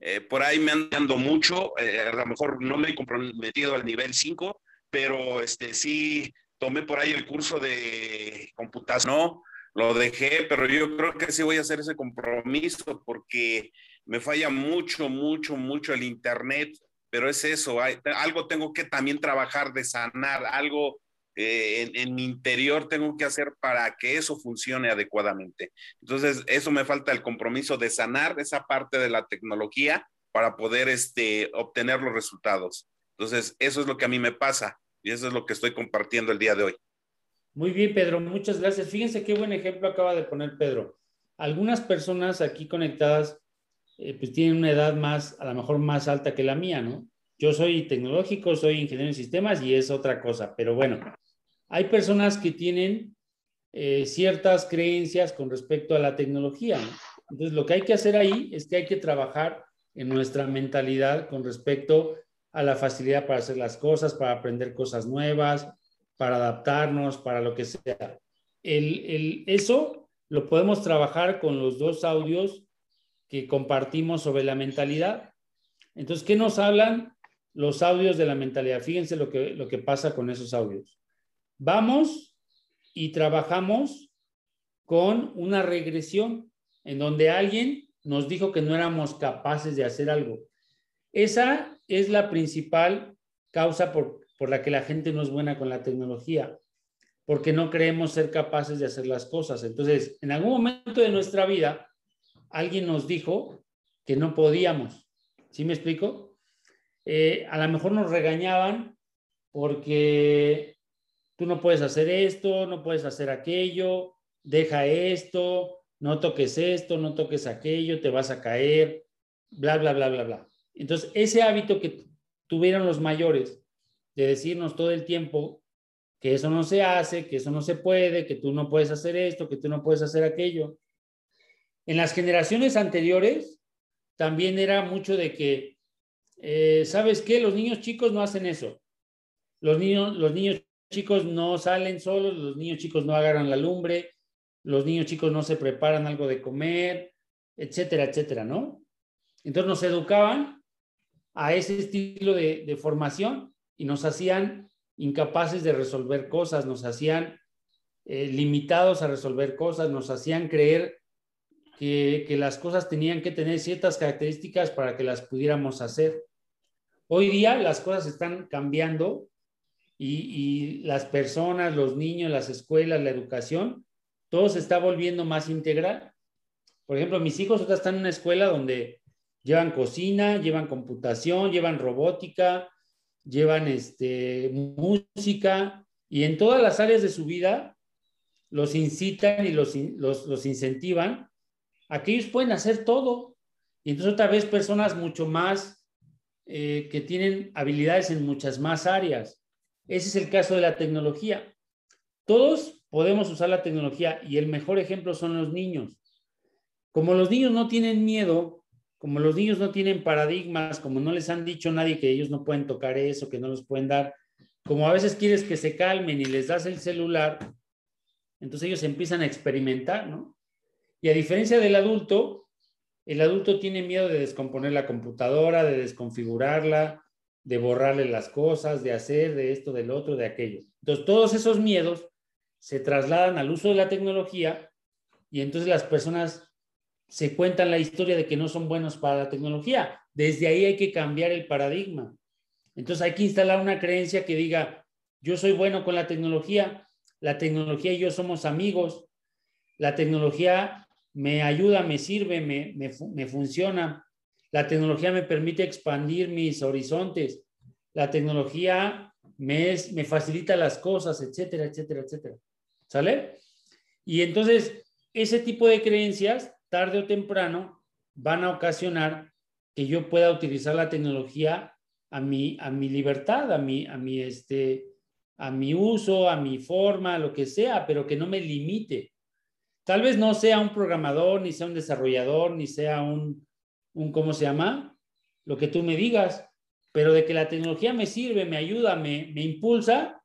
eh, por ahí me ando mucho. Eh, a lo mejor no me he comprometido al nivel 5, pero este, sí tomé por ahí el curso de computación. No, lo dejé, pero yo creo que sí voy a hacer ese compromiso porque me falla mucho, mucho, mucho el Internet. Pero es eso, algo tengo que también trabajar de sanar, algo eh, en, mi interior tengo que hacer para que eso funcione adecuadamente. Entonces, eso me falta el compromiso de sanar esa parte de la tecnología para poder este, obtener los resultados. Entonces, eso es lo que a mí me pasa y eso es lo que estoy compartiendo el día de hoy. Muy bien, Pedro, muchas gracias. Fíjense qué buen ejemplo acaba de poner Pedro. Algunas personas aquí conectadas eh, pues tienen una edad más, a lo mejor más alta que la mía, ¿no? Yo soy tecnológico, soy ingeniero en sistemas y es otra cosa, pero bueno, hay personas que tienen eh, ciertas creencias con respecto a la tecnología. Entonces, lo que hay que hacer ahí es que hay que trabajar en nuestra mentalidad con respecto a la facilidad para hacer las cosas, para aprender cosas nuevas, para adaptarnos, para lo que sea. El, eso lo podemos trabajar con los dos audios que compartimos sobre la mentalidad. Entonces, ¿qué nos hablan los audios de la mentalidad? Fíjense lo que, lo que pasa con esos audios. Vamos y trabajamos con una regresión en donde alguien nos dijo que no éramos capaces de hacer algo. Esa es la principal causa por, la que la gente no es buena con la tecnología, porque no creemos ser capaces de hacer las cosas. Entonces, en algún momento de nuestra vida, alguien nos dijo que no podíamos. ¿Sí me explico? Eh, a lo mejor nos regañaban porque tú no puedes hacer esto, no puedes hacer aquello, deja esto, no toques esto, no toques aquello, te vas a caer, bla, bla, bla, bla, bla. Entonces, ese hábito que tuvieron los mayores de decirnos todo el tiempo que eso no se hace, que eso no se puede, que tú no puedes hacer esto, que tú no puedes hacer aquello. En las generaciones anteriores también era mucho de que, eh, ¿sabes qué? Los niños chicos no hacen eso. Los niños, los niños chicos no salen solos, los niños chicos no agarran la lumbre, los niños chicos no se preparan algo de comer, etcétera, etcétera, ¿no? Entonces nos educaban a ese estilo de, formación y nos hacían incapaces de resolver cosas, nos hacían eh, limitados a resolver cosas, nos hacían creer que, las cosas tenían que tener ciertas características para que las pudiéramos hacer. Hoy día las cosas están cambiando y, las personas, los niños, las escuelas, la educación, todo se está volviendo más integral. Por ejemplo, mis hijos están en una escuela donde llevan cocina, llevan computación, llevan robótica, llevan este, música y en todas las áreas de su vida los incitan y los, los, los incentivan a que ellos pueden hacer todo. Y entonces otra vez personas mucho más eh, que tienen habilidades en muchas más áreas. Ese es el caso de la tecnología. Todos podemos usar la tecnología y el mejor ejemplo son los niños. Como los niños no tienen miedo, como los niños no tienen paradigmas, como no les han dicho nadie que ellos no pueden tocar eso, que no los pueden dar, como a veces quieres que se calmen y les das el celular, entonces ellos empiezan a experimentar, ¿no? Y a diferencia del adulto, el adulto tiene miedo de descomponer la computadora, de desconfigurarla, de borrarle las cosas, de hacer de esto, del otro, de aquello. Entonces todos esos miedos se trasladan al uso de la tecnología y entonces las personas se cuentan la historia de que no son buenos para la tecnología. Desde ahí hay que cambiar el paradigma. Entonces hay que instalar una creencia que diga, yo soy bueno con la tecnología, la tecnología y yo somos amigos, la tecnología me ayuda, me sirve, me, me, funciona, la tecnología me permite expandir mis horizontes, la tecnología me, me facilita las cosas, etcétera, etcétera, etcétera. ¿Sale? Y entonces, ese tipo de creencias tarde o temprano van a ocasionar que yo pueda utilizar la tecnología a mi, a mi libertad, a mi, a mi, este, a mi uso, a mi forma, lo que sea, pero que no me limite. Tal vez no sea un programador, ni sea un desarrollador, ni sea un, un ¿cómo se llama? Lo que tú me digas, pero de que la tecnología me sirve, me ayuda, me, me impulsa,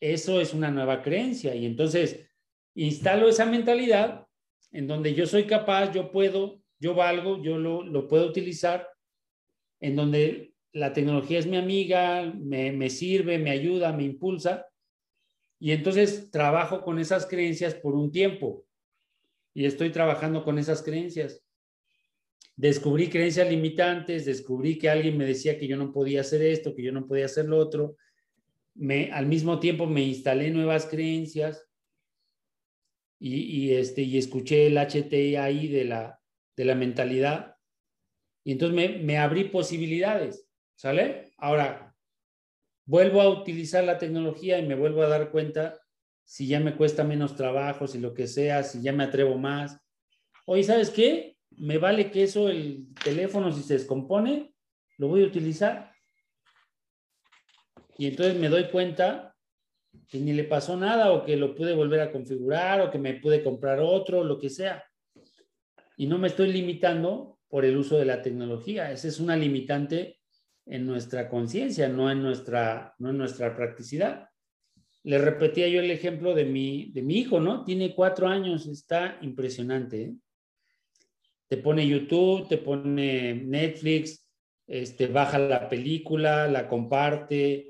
eso es una nueva creencia. Y entonces instalo esa mentalidad en donde yo soy capaz, yo puedo, yo valgo, yo lo, puedo utilizar, en donde la tecnología es mi amiga, me, sirve, me ayuda, me impulsa. Y entonces trabajo con esas creencias por un tiempo y estoy trabajando con esas creencias. Descubrí creencias limitantes, descubrí que alguien me decía que yo no podía hacer esto, que yo no podía hacer lo otro. Me, al mismo tiempo me instalé nuevas creencias y, este, y escuché el HTI ahí de la, de la mentalidad. Y entonces me, me abrí posibilidades, ¿sale? Ahora, vuelvo a utilizar la tecnología y me vuelvo a dar cuenta si ya me cuesta menos trabajo, si lo que sea, si ya me atrevo más. Oye, ¿sabes qué? Me vale que eso, el teléfono, si se descompone, lo voy a utilizar. Y entonces me doy cuenta que ni le pasó nada o que lo pude volver a configurar o que me pude comprar otro, lo que sea. Y no me estoy limitando por el uso de la tecnología. Esa es una limitante en nuestra conciencia, no, en nuestra, no en nuestra practicidad. Le repetía yo el ejemplo de mi, de mi hijo, ¿no? Tiene cuatro años, está impresionante. ¿eh? Te pone YouTube, te pone Netflix, este, baja la película, la comparte,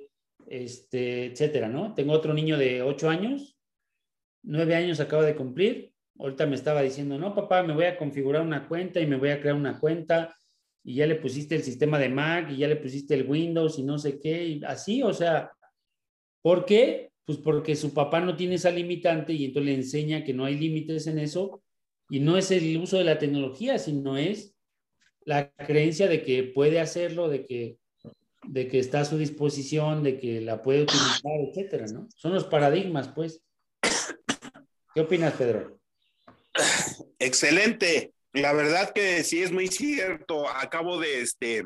este, etcétera, ¿no? Tengo otro niño de 8 años, 9 años acaba de cumplir. Ahorita me estaba diciendo, no, papá, me voy a configurar una cuenta y me voy a crear una cuenta y ya le pusiste el sistema de Mac y ya le pusiste el Windows y no sé qué, así, o sea, ¿por qué? Pues porque su papá no tiene esa limitante y entonces le enseña que no hay límites en eso y no es el uso de la tecnología, sino es la creencia de que puede hacerlo, de que de que está a su disposición, de que la puede utilizar, etcétera, ¿no? Son los paradigmas, pues. ¿Qué opinas, Pedro? Excelente. La verdad que sí es muy cierto. Acabo de este,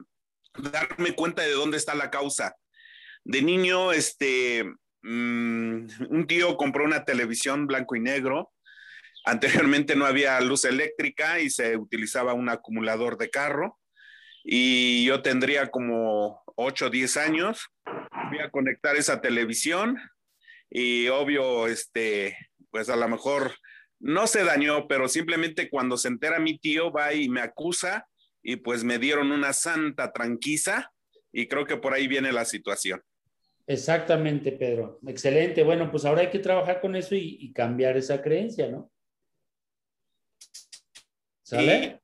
darme cuenta de dónde está la causa. De niño, este, mm, un tío compró una televisión blanco y negro. Anteriormente no había luz eléctrica y se utilizaba un acumulador de carro y yo tendría como 8 o 10 años. Voy a conectar esa televisión y obvio, este, pues a lo mejor no se dañó, pero simplemente cuando se entera mi tío va y me acusa y pues me dieron una santa tranquiza y creo que por ahí viene la situación. Exactamente, Pedro. Excelente. Bueno, pues ahora hay que trabajar con eso y, cambiar esa creencia, ¿no? ¿Sale?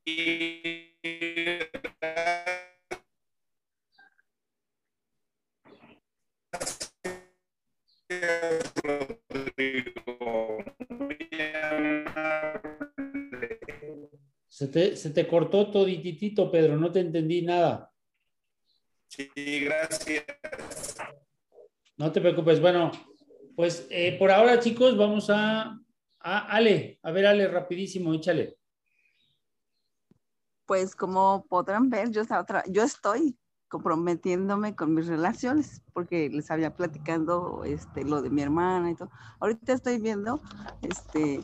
Se te, se te cortó todititito, Pedro, no te entendí nada. Sí, gracias. No te preocupes. Bueno, pues eh, por ahora, chicos, vamos a, a Ale. A ver, Ale, rapidísimo, échale pues como podrán ver, yo, yo estoy comprometiéndome con mis relaciones, porque les había platicando este, lo de mi hermana y todo. Ahorita estoy viendo este,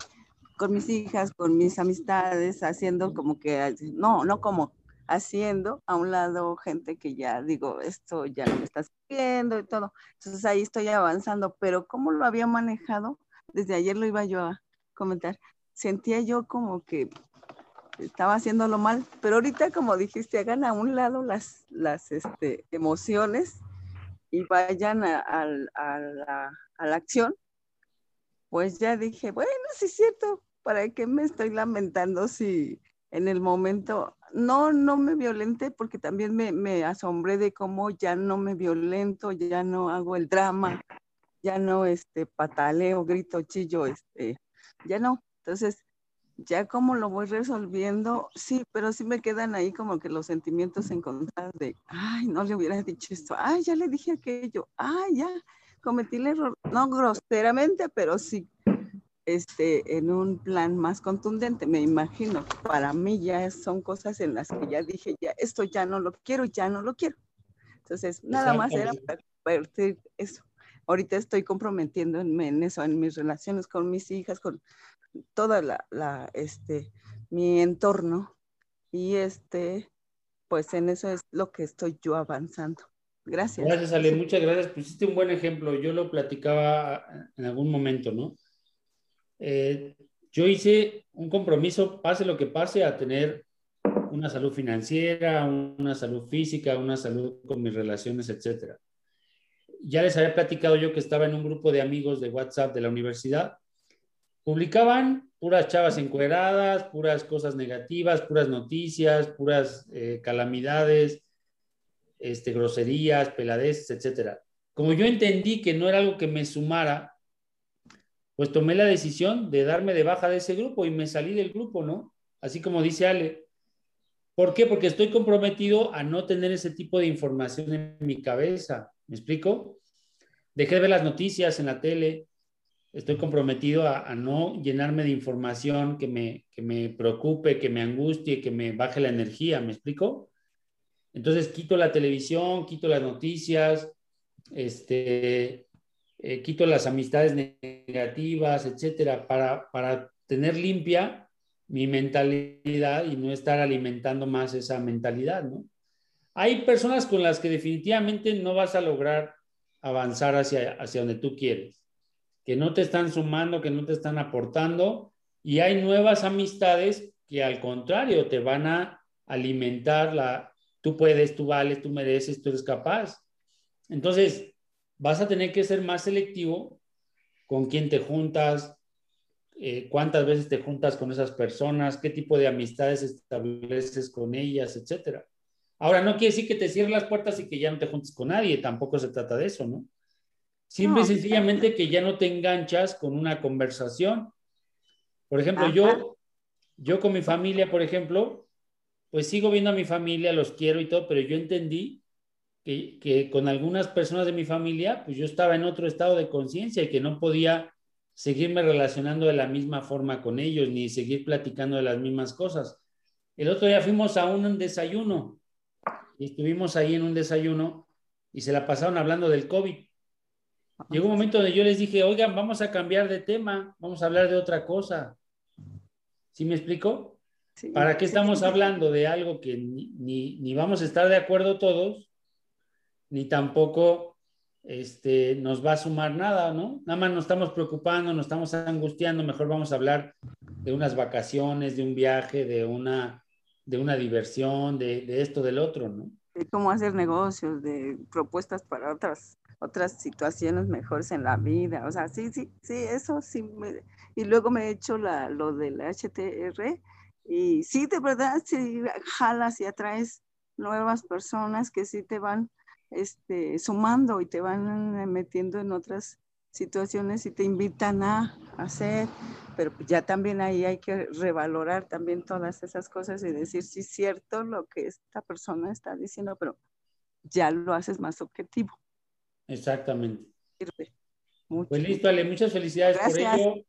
con mis hijas, con mis amistades, haciendo como que, no, no como, haciendo a un lado gente que ya digo, esto ya no me está y todo. Entonces ahí estoy avanzando, pero ¿cómo lo había manejado? Desde ayer lo iba yo a comentar. Sentía yo como que estaba haciéndolo mal, pero ahorita como dijiste, hagan a un lado las, las este, emociones y vayan a, la, acción, pues ya dije, bueno, sí es cierto, ¿para qué me estoy lamentando si en el momento, no, no me violenté porque también me, me asombré de cómo ya no me violento, ya no hago el drama, ya no este, pataleo, grito, chillo, este, ya no. Entonces, ya como lo voy resolviendo, sí, pero sí me quedan ahí como que los sentimientos encontrados de, ay, no le hubiera dicho esto, ay, ya le dije aquello, ay, ya cometí el error, no groseramente, pero sí este, en un plan más contundente, me imagino. Para mí ya son cosas en las que ya dije, ya, esto ya no lo quiero, ya no lo quiero. Entonces, nada más era para eso. Ahorita estoy comprometiéndome en eso, en mis relaciones con mis hijas, con toda la, este, mi entorno y este, pues en eso es lo que estoy yo avanzando. Gracias. Gracias, Ale, muchas gracias. Pusiste un buen ejemplo. Yo lo platicaba en algún momento, ¿no? Eh, yo hice un compromiso, pase lo que pase, a tener una salud financiera, una salud física, una salud con mis relaciones, etcétera. Ya les había platicado yo que estaba en un grupo de amigos de WhatsApp de la universidad publicaban puras chavas encueradas, puras cosas negativas, puras noticias, puras eh, calamidades, este, groserías, peladeces, etc. Como yo entendí que no era algo que me sumara, pues tomé la decisión de darme de baja de ese grupo y me salí del grupo, ¿no? Así como dice Ale. ¿Por qué? Porque estoy comprometido a no tener ese tipo de información en mi cabeza. ¿Me explico? Dejé de ver las noticias en la tele, estoy comprometido a, no llenarme de información que me, que me preocupe, que me angustie, que me baje la energía, ¿me explico? Entonces quito la televisión, quito las noticias, este, eh, quito las amistades negativas, etcétera, para, para tener limpia mi mentalidad y no estar alimentando más esa mentalidad, ¿no? Hay personas con las que definitivamente no vas a lograr avanzar hacia, hacia donde tú quieres que no te están sumando, que no te están aportando, y hay nuevas amistades que al contrario te van a alimentar la, tú puedes, tú vales, tú mereces, tú eres capaz. Entonces, vas a tener que ser más selectivo con quién te juntas, eh, cuántas veces te juntas con esas personas, qué tipo de amistades estableces con ellas, etcétera. Ahora, no quiere decir que te cierres las puertas y que ya no te juntes con nadie, tampoco se trata de eso, ¿no? Simple y sencillamente que ya no te enganchas con una conversación. Por ejemplo, yo, yo con mi familia, por ejemplo, pues sigo viendo a mi familia, los quiero y todo, pero yo entendí que, que con algunas personas de mi familia, pues yo estaba en otro estado de conciencia y que no podía seguirme relacionando de la misma forma con ellos, ni seguir platicando de las mismas cosas. El otro día fuimos a un desayuno y estuvimos ahí en un desayuno y se la pasaron hablando del COVID. Llegó un momento donde yo les dije, oigan, vamos a cambiar de tema, vamos a hablar de otra cosa. ¿Sí me explico? ¿Para qué estamos hablando de algo que ni, ni, vamos a estar de acuerdo todos, ni tampoco este, nos va a sumar nada, ¿no? Nada más nos estamos preocupando, nos estamos angustiando, mejor vamos a hablar de unas vacaciones, de un viaje, de una, de una diversión, de, de esto, del otro, ¿no? De cómo hacer negocios, de propuestas para otras otras situaciones mejores en la vida. O sea, sí, sí, sí, eso sí. y luego me he hecho la, lo del HTR y sí, de verdad, sí, jalas y atraes nuevas personas que sí te van este, sumando y te van metiendo en otras situaciones y te invitan a hacer, pero ya también ahí hay que revalorar también todas esas cosas y decir, sí, es cierto lo que esta persona está diciendo, pero ya lo haces más objetivo. Exactamente. Pues listo, Ale, muchas felicidades por ello.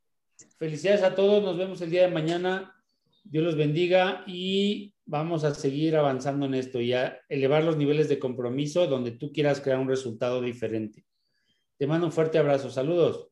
Felicidades a todos, nos vemos el día de mañana. Dios los bendiga y vamos a seguir avanzando en esto y a elevar los niveles de compromiso donde tú quieras crear un resultado diferente. Te mando un fuerte abrazo. Saludos.